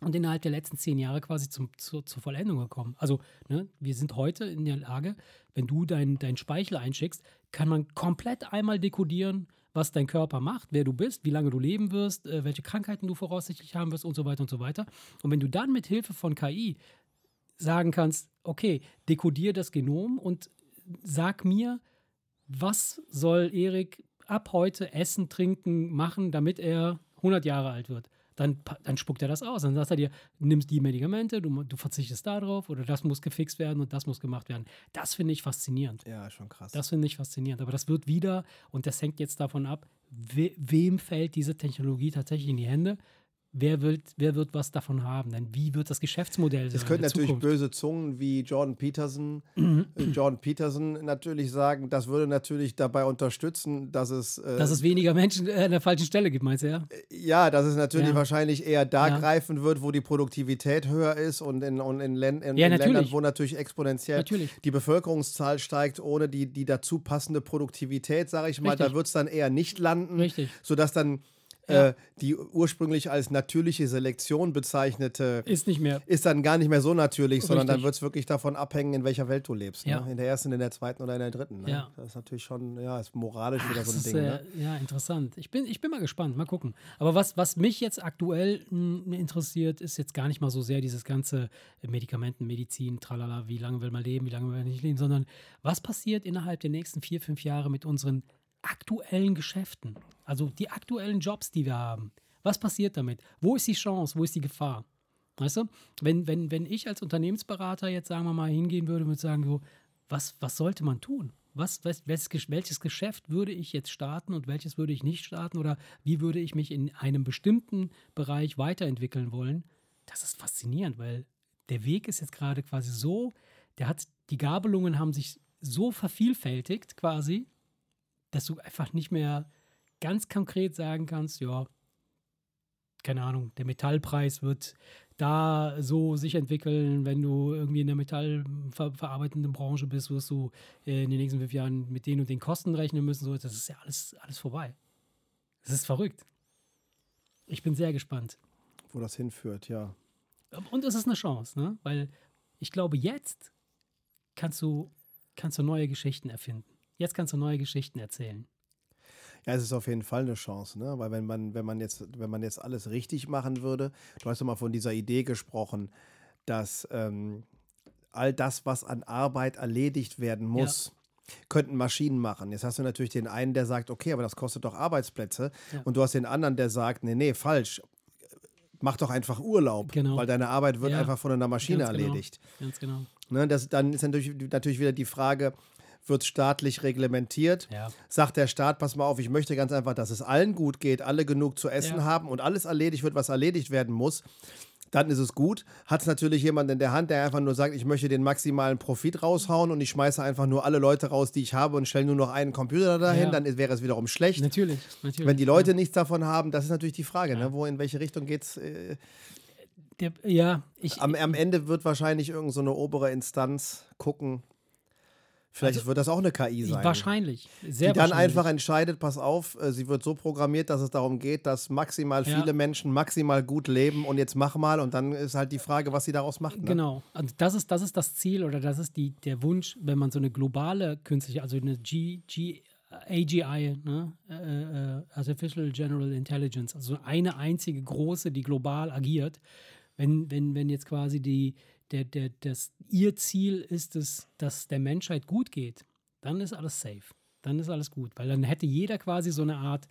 und innerhalb der letzten zehn Jahre quasi zum, zur, zur Vollendung gekommen. Also ne, wir sind heute in der Lage, wenn du deinen dein Speichel einschickst, kann man komplett einmal dekodieren, was dein Körper macht, wer du bist, wie lange du leben wirst, äh, welche Krankheiten du voraussichtlich haben wirst und so weiter und so weiter. Und wenn du dann mit Hilfe von KI sagen kannst, okay, dekodier das Genom und sag mir, was soll Erik ab heute essen, trinken, machen, damit er 100 Jahre alt wird. Dann, dann spuckt er das aus. Dann sagt er dir, nimmst die Medikamente, du, du verzichtest darauf oder das muss gefixt werden und das muss gemacht werden. Das finde ich faszinierend. Ja, schon krass. Das finde ich faszinierend. Aber das wird wieder, und das hängt jetzt davon ab, we, wem fällt diese Technologie tatsächlich in die Hände? Wer wird, wer wird was davon haben? Denn wie wird das Geschäftsmodell sein? Es der natürlich Zukunft? böse Zungen wie Jordan Peterson, äh, Jordan Peterson natürlich sagen, das würde natürlich dabei unterstützen, dass es, äh, Dass es weniger Menschen äh, an der falschen Stelle gibt, meinst du ja? ja, dass es natürlich Ja. wahrscheinlich eher da Ja. greifen wird, wo die Produktivität höher ist und in, und in, Län in, Ja, in Ländern, wo natürlich exponentiell Natürlich. die Bevölkerungszahl steigt, ohne die, die dazu passende Produktivität, sage ich mal, da Richtig. wird es dann eher nicht landen, Richtig. sodass dann Ja. äh, die ursprünglich als natürliche Selektion bezeichnete Ist nicht mehr. ist dann gar nicht mehr so natürlich, sondern dann Richtig. wird es wirklich davon abhängen, in welcher Welt du lebst. Ja. Ne? In der ersten, in der zweiten oder in der dritten. Ne? Ja. Das ist natürlich schon, ja, ist moralisch wieder Das so ein ist, Ding. äh, ne? Ja, interessant. Ich bin, ich bin mal gespannt. Mal gucken. Aber was, was mich jetzt aktuell mh, interessiert, ist jetzt gar nicht mal so sehr dieses ganze Medikamenten, Medizin, tralala, wie lange will man leben, wie lange will man nicht leben, sondern was passiert innerhalb der nächsten vier, fünf Jahre mit unseren aktuellen Geschäften? Also die aktuellen Jobs, die wir haben. Was passiert damit? Wo ist die Chance? Wo ist die Gefahr? Weißt du, wenn, wenn, wenn ich als Unternehmensberater jetzt, sagen wir mal, hingehen würde und sagen, so, was, was sollte man tun? Was, was, welches, Gesch- welches Geschäft würde ich jetzt starten und welches würde ich nicht starten? Oder wie würde ich mich in einem bestimmten Bereich weiterentwickeln wollen? Das ist faszinierend, weil der Weg ist jetzt gerade quasi so, der hat, die Gabelungen haben sich so vervielfältigt quasi, dass du einfach nicht mehr ganz konkret sagen kannst, ja, keine Ahnung, der Metallpreis wird da so sich entwickeln, wenn du irgendwie in der metallverarbeitenden Branche bist, wirst du äh, in den nächsten fünf Jahren mit den und den Kosten rechnen müssen. So, das ist ja alles, alles vorbei. Das ist verrückt. Ich bin sehr gespannt. Wo das hinführt, ja. Und es ist eine Chance, ne? weil ich glaube, jetzt kannst du, kannst du neue Geschichten erfinden. Jetzt kannst du neue Geschichten erzählen. Ja, es ist auf jeden Fall eine Chance, ne? Weil wenn man, wenn man jetzt, wenn man jetzt alles richtig machen würde, du hast ja mal von dieser Idee gesprochen, dass ähm, all das, was an Arbeit erledigt werden muss, könnten Maschinen machen. Jetzt hast du natürlich den einen, der sagt, okay, aber das kostet doch Arbeitsplätze. Ja. Und du hast den anderen, der sagt, nee, nee, falsch. Mach doch einfach Urlaub, Genau. weil deine Arbeit wird Ja, einfach von einer Maschine ganz genau. erledigt. Ganz genau. Ne, das, dann ist natürlich, natürlich wieder die Frage, wird staatlich reglementiert? Ja. Sagt der Staat, pass mal auf, ich möchte ganz einfach, dass es allen gut geht, alle genug zu essen Ja. haben und alles erledigt wird, was erledigt werden muss. Dann ist es gut. Hat es natürlich jemand in der Hand, der einfach nur sagt, ich möchte den maximalen Profit raushauen und ich schmeiße einfach nur alle Leute raus, die ich habe und stelle nur noch einen Computer dahin, Ja. dann wäre es wiederum schlecht. Natürlich, natürlich. Wenn die Leute nichts davon haben, das ist natürlich die Frage, ne? wo in welche Richtung geht's? Äh, Der, ja, ich, am, am Ende wird wahrscheinlich irgendeine so eine obere Instanz gucken. Vielleicht Also, wird das auch eine KI sein. wahrscheinlich. Sehr die dann einfach entscheidet, pass auf, äh, sie wird so programmiert, dass es darum geht, dass maximal Ja. viele Menschen maximal gut leben und jetzt mach mal und dann ist halt die Frage, was sie daraus macht. Ne? Genau. Also das ist, das ist das Ziel oder das ist die, der Wunsch, wenn man so eine globale künstliche, also eine G, G, AGI, ne? äh, äh, Artificial General Intelligence, also eine einzige große, die global agiert, wenn, wenn, wenn jetzt quasi die, der, der, das, ihr Ziel ist es, dass der Menschheit gut geht, dann ist alles safe. Dann ist alles gut. Weil dann hätte jeder quasi so eine Art,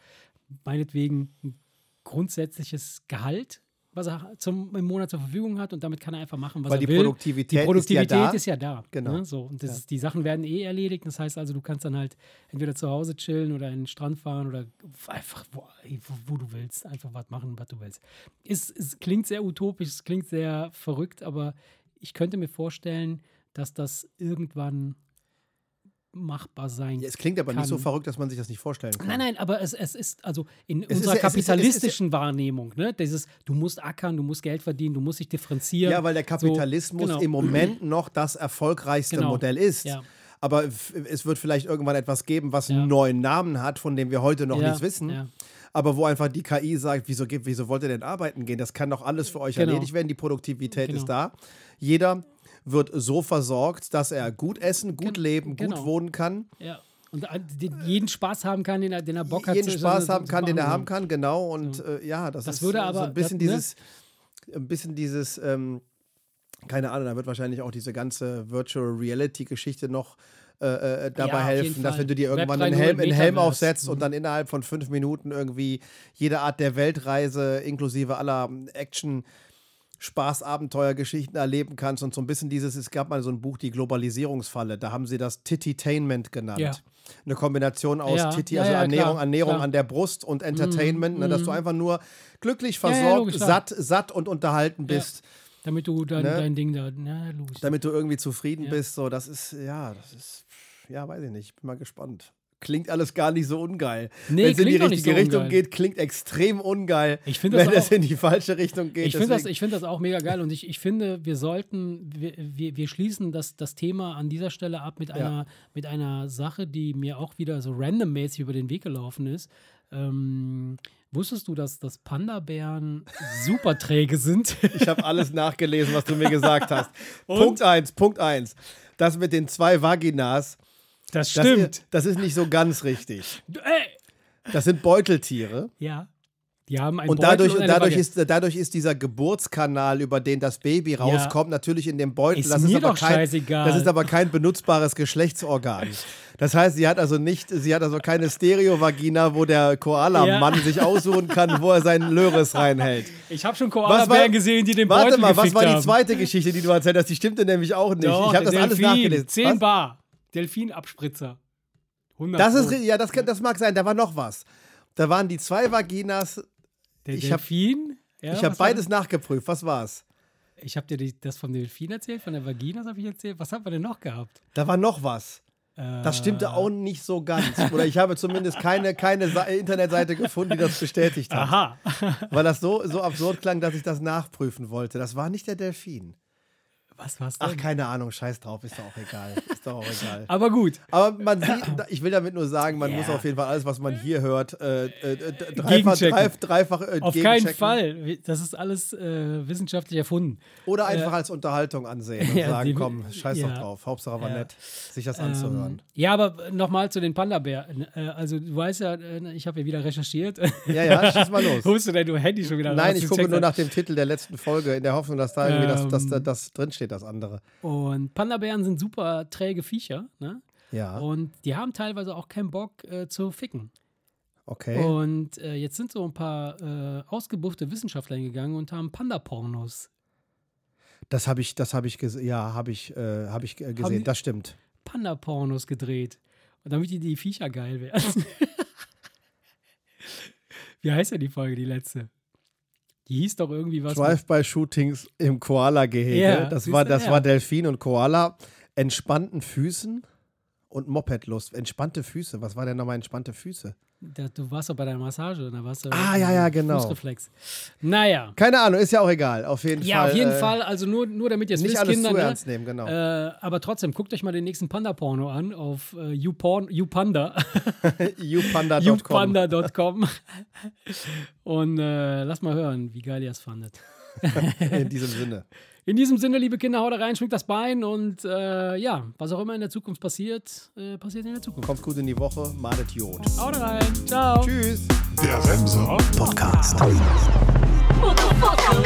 meinetwegen, ein grundsätzliches Gehalt, was er zum, im Monat zur Verfügung hat und damit kann er einfach machen, was Weil er will. Produktivität die Produktivität ist ja da. ist ja da. Genau. Ne? So, und das Ja. die Sachen werden eh erledigt. Das heißt also, du kannst dann halt entweder zu Hause chillen oder in den Strand fahren oder einfach wo, wo, wo du willst. Einfach was machen, was du willst. Es, es klingt sehr utopisch, es klingt sehr verrückt, aber ich könnte mir vorstellen, dass das irgendwann machbar sein Ja, es klingt aber nicht so kann. verrückt, dass man sich das nicht vorstellen kann. Nein, nein, aber es, es ist also in ist unserer ja- es ist- es ist- kapitalistischen Wahrnehmung, ne? Dieses, du musst ackern, du musst Geld verdienen, du musst dich differenzieren. Ja, weil der Kapitalismus so, genau. im Moment noch das erfolgreichste Genau. Modell ist. Ja. Aber es wird vielleicht irgendwann etwas geben, was Ja. einen neuen Namen hat, von dem wir heute noch Ja, nichts wissen. Aber wo einfach die KI sagt, wieso, wieso wollt ihr denn arbeiten gehen? Das kann doch alles für euch Genau. erledigt werden. Die Produktivität Genau. ist da. Jeder wird so versorgt, dass er gut essen, gut Gen- leben, gut genau. wohnen kann. Ja. Und den- jeden Spaß haben kann, den er, den er Bock hat. jeden Spaß zu- haben kann, den er haben kann, genau. Und äh, ja, das, Das ist würde so aber- ein bisschen das- ne? dieses, ein bisschen dieses, ähm, keine Ahnung, da wird wahrscheinlich auch diese ganze Virtual Reality Geschichte noch äh, äh, dabei Ja, helfen, dass wenn du dir irgendwann einen 3.0 Helm, einen Helm aufsetzt Mhm. und dann innerhalb von fünf Minuten irgendwie jede Art der Weltreise inklusive aller Action Spaß, Abenteuergeschichten erleben kannst und so ein bisschen dieses, es gab mal so ein Buch, die Globalisierungsfalle, da haben sie das Tititainment genannt. Ja. Eine Kombination aus Ja, Titi, also ja, Ernährung, klar, Ernährung klar. an der Brust und Entertainment, ne, dass du einfach nur glücklich versorgt, satt, satt und unterhalten bist, Damit du dein, Ne? dein Ding da. Na, logisch. damit du irgendwie zufrieden Ja. bist. So, das ist, ja, das ist, ja, weiß ich nicht, bin mal gespannt. Klingt alles gar nicht so ungeil. Nee, Wenn es in die richtige so Richtung ungeil. geht, klingt extrem ungeil. Ich finde das Wenn es in die falsche Richtung geht. Ich finde das, ich find das auch mega geil und ich, ich finde, wir sollten, wir, wir, wir schließen das, das Thema an dieser Stelle ab mit einer, mit einer Sache, die mir auch wieder so randommäßig über den Weg gelaufen ist. Ähm, wusstest du, dass, dass Panda-Bären super träge sind? Ich habe alles nachgelesen, was du mir gesagt hast. Und? Punkt eins, Punkt eins. Das mit den zwei Vaginas, Das das, ist, das ist nicht so ganz richtig. Ey. Das sind Beuteltiere. Ja. Die haben ein Und Beutel dadurch, eine dadurch, Vagina. ist, dadurch ist dieser Geburtskanal, über den das Baby rauskommt, natürlich in dem Beutel. Ist das, mir ist aber doch kein, scheißegal. das ist aber kein benutzbares Geschlechtsorgan. Das heißt, sie hat also nicht, sie hat also keine Stereo-Vagina, wo der Koala-Mann Ja. sich aussuchen kann, wo er seinen Löres reinhält. Ich habe schon Koala-Bären gesehen, die den Warte Beutel mal, was war die haben. zweite Geschichte, die du erzählt hast? Die stimmte nämlich auch nicht. Doch, ich habe das alles nachgelesen. 10 Was? Bar. Delfinabspritzer. 100 Das ist, ja, das, das mag sein. Da war noch was. Da waren die zwei Vaginas. Der ich hab- Delfin. Ja, ich habe was war beides nachgeprüft. Was war's? Ich habe dir die, das vom Delfin erzählt, von der Vagina habe ich erzählt. Was haben wir denn noch gehabt? Da war noch was. Äh, Das stimmte auch nicht so ganz. Oder ich habe zumindest keine, keine Sa Internetseite gefunden, die das bestätigt hat. Aha. Weil das so, so absurd klang, dass ich das nachprüfen wollte. Das war nicht der Delfin. Was war's Ach, denn? keine Ahnung, scheiß drauf, ist doch auch egal. Ist doch auch egal. Aber gut. Aber man sieht, ich will damit nur sagen, man Ja. muss auf jeden Fall alles, was man hier hört, äh, äh, äh, dreifach, Gegenchecken. dreif, dreifach äh, Auf keinen. Fall. Das ist alles äh, wissenschaftlich erfunden. Oder einfach als Unterhaltung ansehen und ja, sagen, komm, scheiß ja. doch drauf. Hauptsache war Ja. nett, sich das anzuhören. Ähm, ja, aber nochmal zu den Panda-Bären. Äh, also, du weißt ja, äh, ich habe ja wieder recherchiert. Ja, ja, schieß mal los. Holst du dein Handy schon wieder Nein, raus? ich Du gucke nur das. nach dem Titel der letzten Folge, in der Hoffnung, dass da irgendwie das, das, Ähm. das, das drinsteht, das andere. Und Panda-Bären sind super träge Viecher. Ne? Ja, Und die haben teilweise auch keinen Bock äh, zu ficken. okay. Und äh, jetzt sind so ein paar äh, ausgebuchte Wissenschaftler hingegangen und haben Panda-Pornos. Das habe ich, das habe ich, ja, habe ich, äh, habe ich äh, gesehen. die- Das stimmt. Panda-Pornos gedreht. Und damit die, die Viecher geil werden. Wie heißt denn die Folge, die letzte? Die hieß doch irgendwie was. Drive-by-Shootings im Koala-Gehege. Ja, das war, das ja. war Delfin und Koala. Entspannten Füßen und Mopedlust. Entspannte Füße. Was war denn nochmal entspannte Füße? Du warst doch bei der Massage, da warst du. Ah, ja, ja, genau. Fußreflex. Naja. Keine Ahnung, ist ja auch egal. Auf jeden Ja, Fall. auf jeden äh, Fall. Also nur, nur damit ihr es Nicht wisst, alles Kinder. zu Ne? ernst nehmen, genau. Äh, aber trotzdem, guckt euch mal den nächsten Panda-Porno an auf äh, YouPorn, YouPanda. youpanda.com. youpanda.com. Und äh, lasst mal hören, wie geil ihr es fandet. In diesem Sinne. In diesem Sinne, liebe Kinder, haut rein, schwingt das Bein und äh, ja, was auch immer in der Zukunft passiert, äh, passiert in der Zukunft. Kommt gut in die Woche. Madet Jod. Haut rein, ciao. Tschüss. Der Remser Podcast. Motherfucker.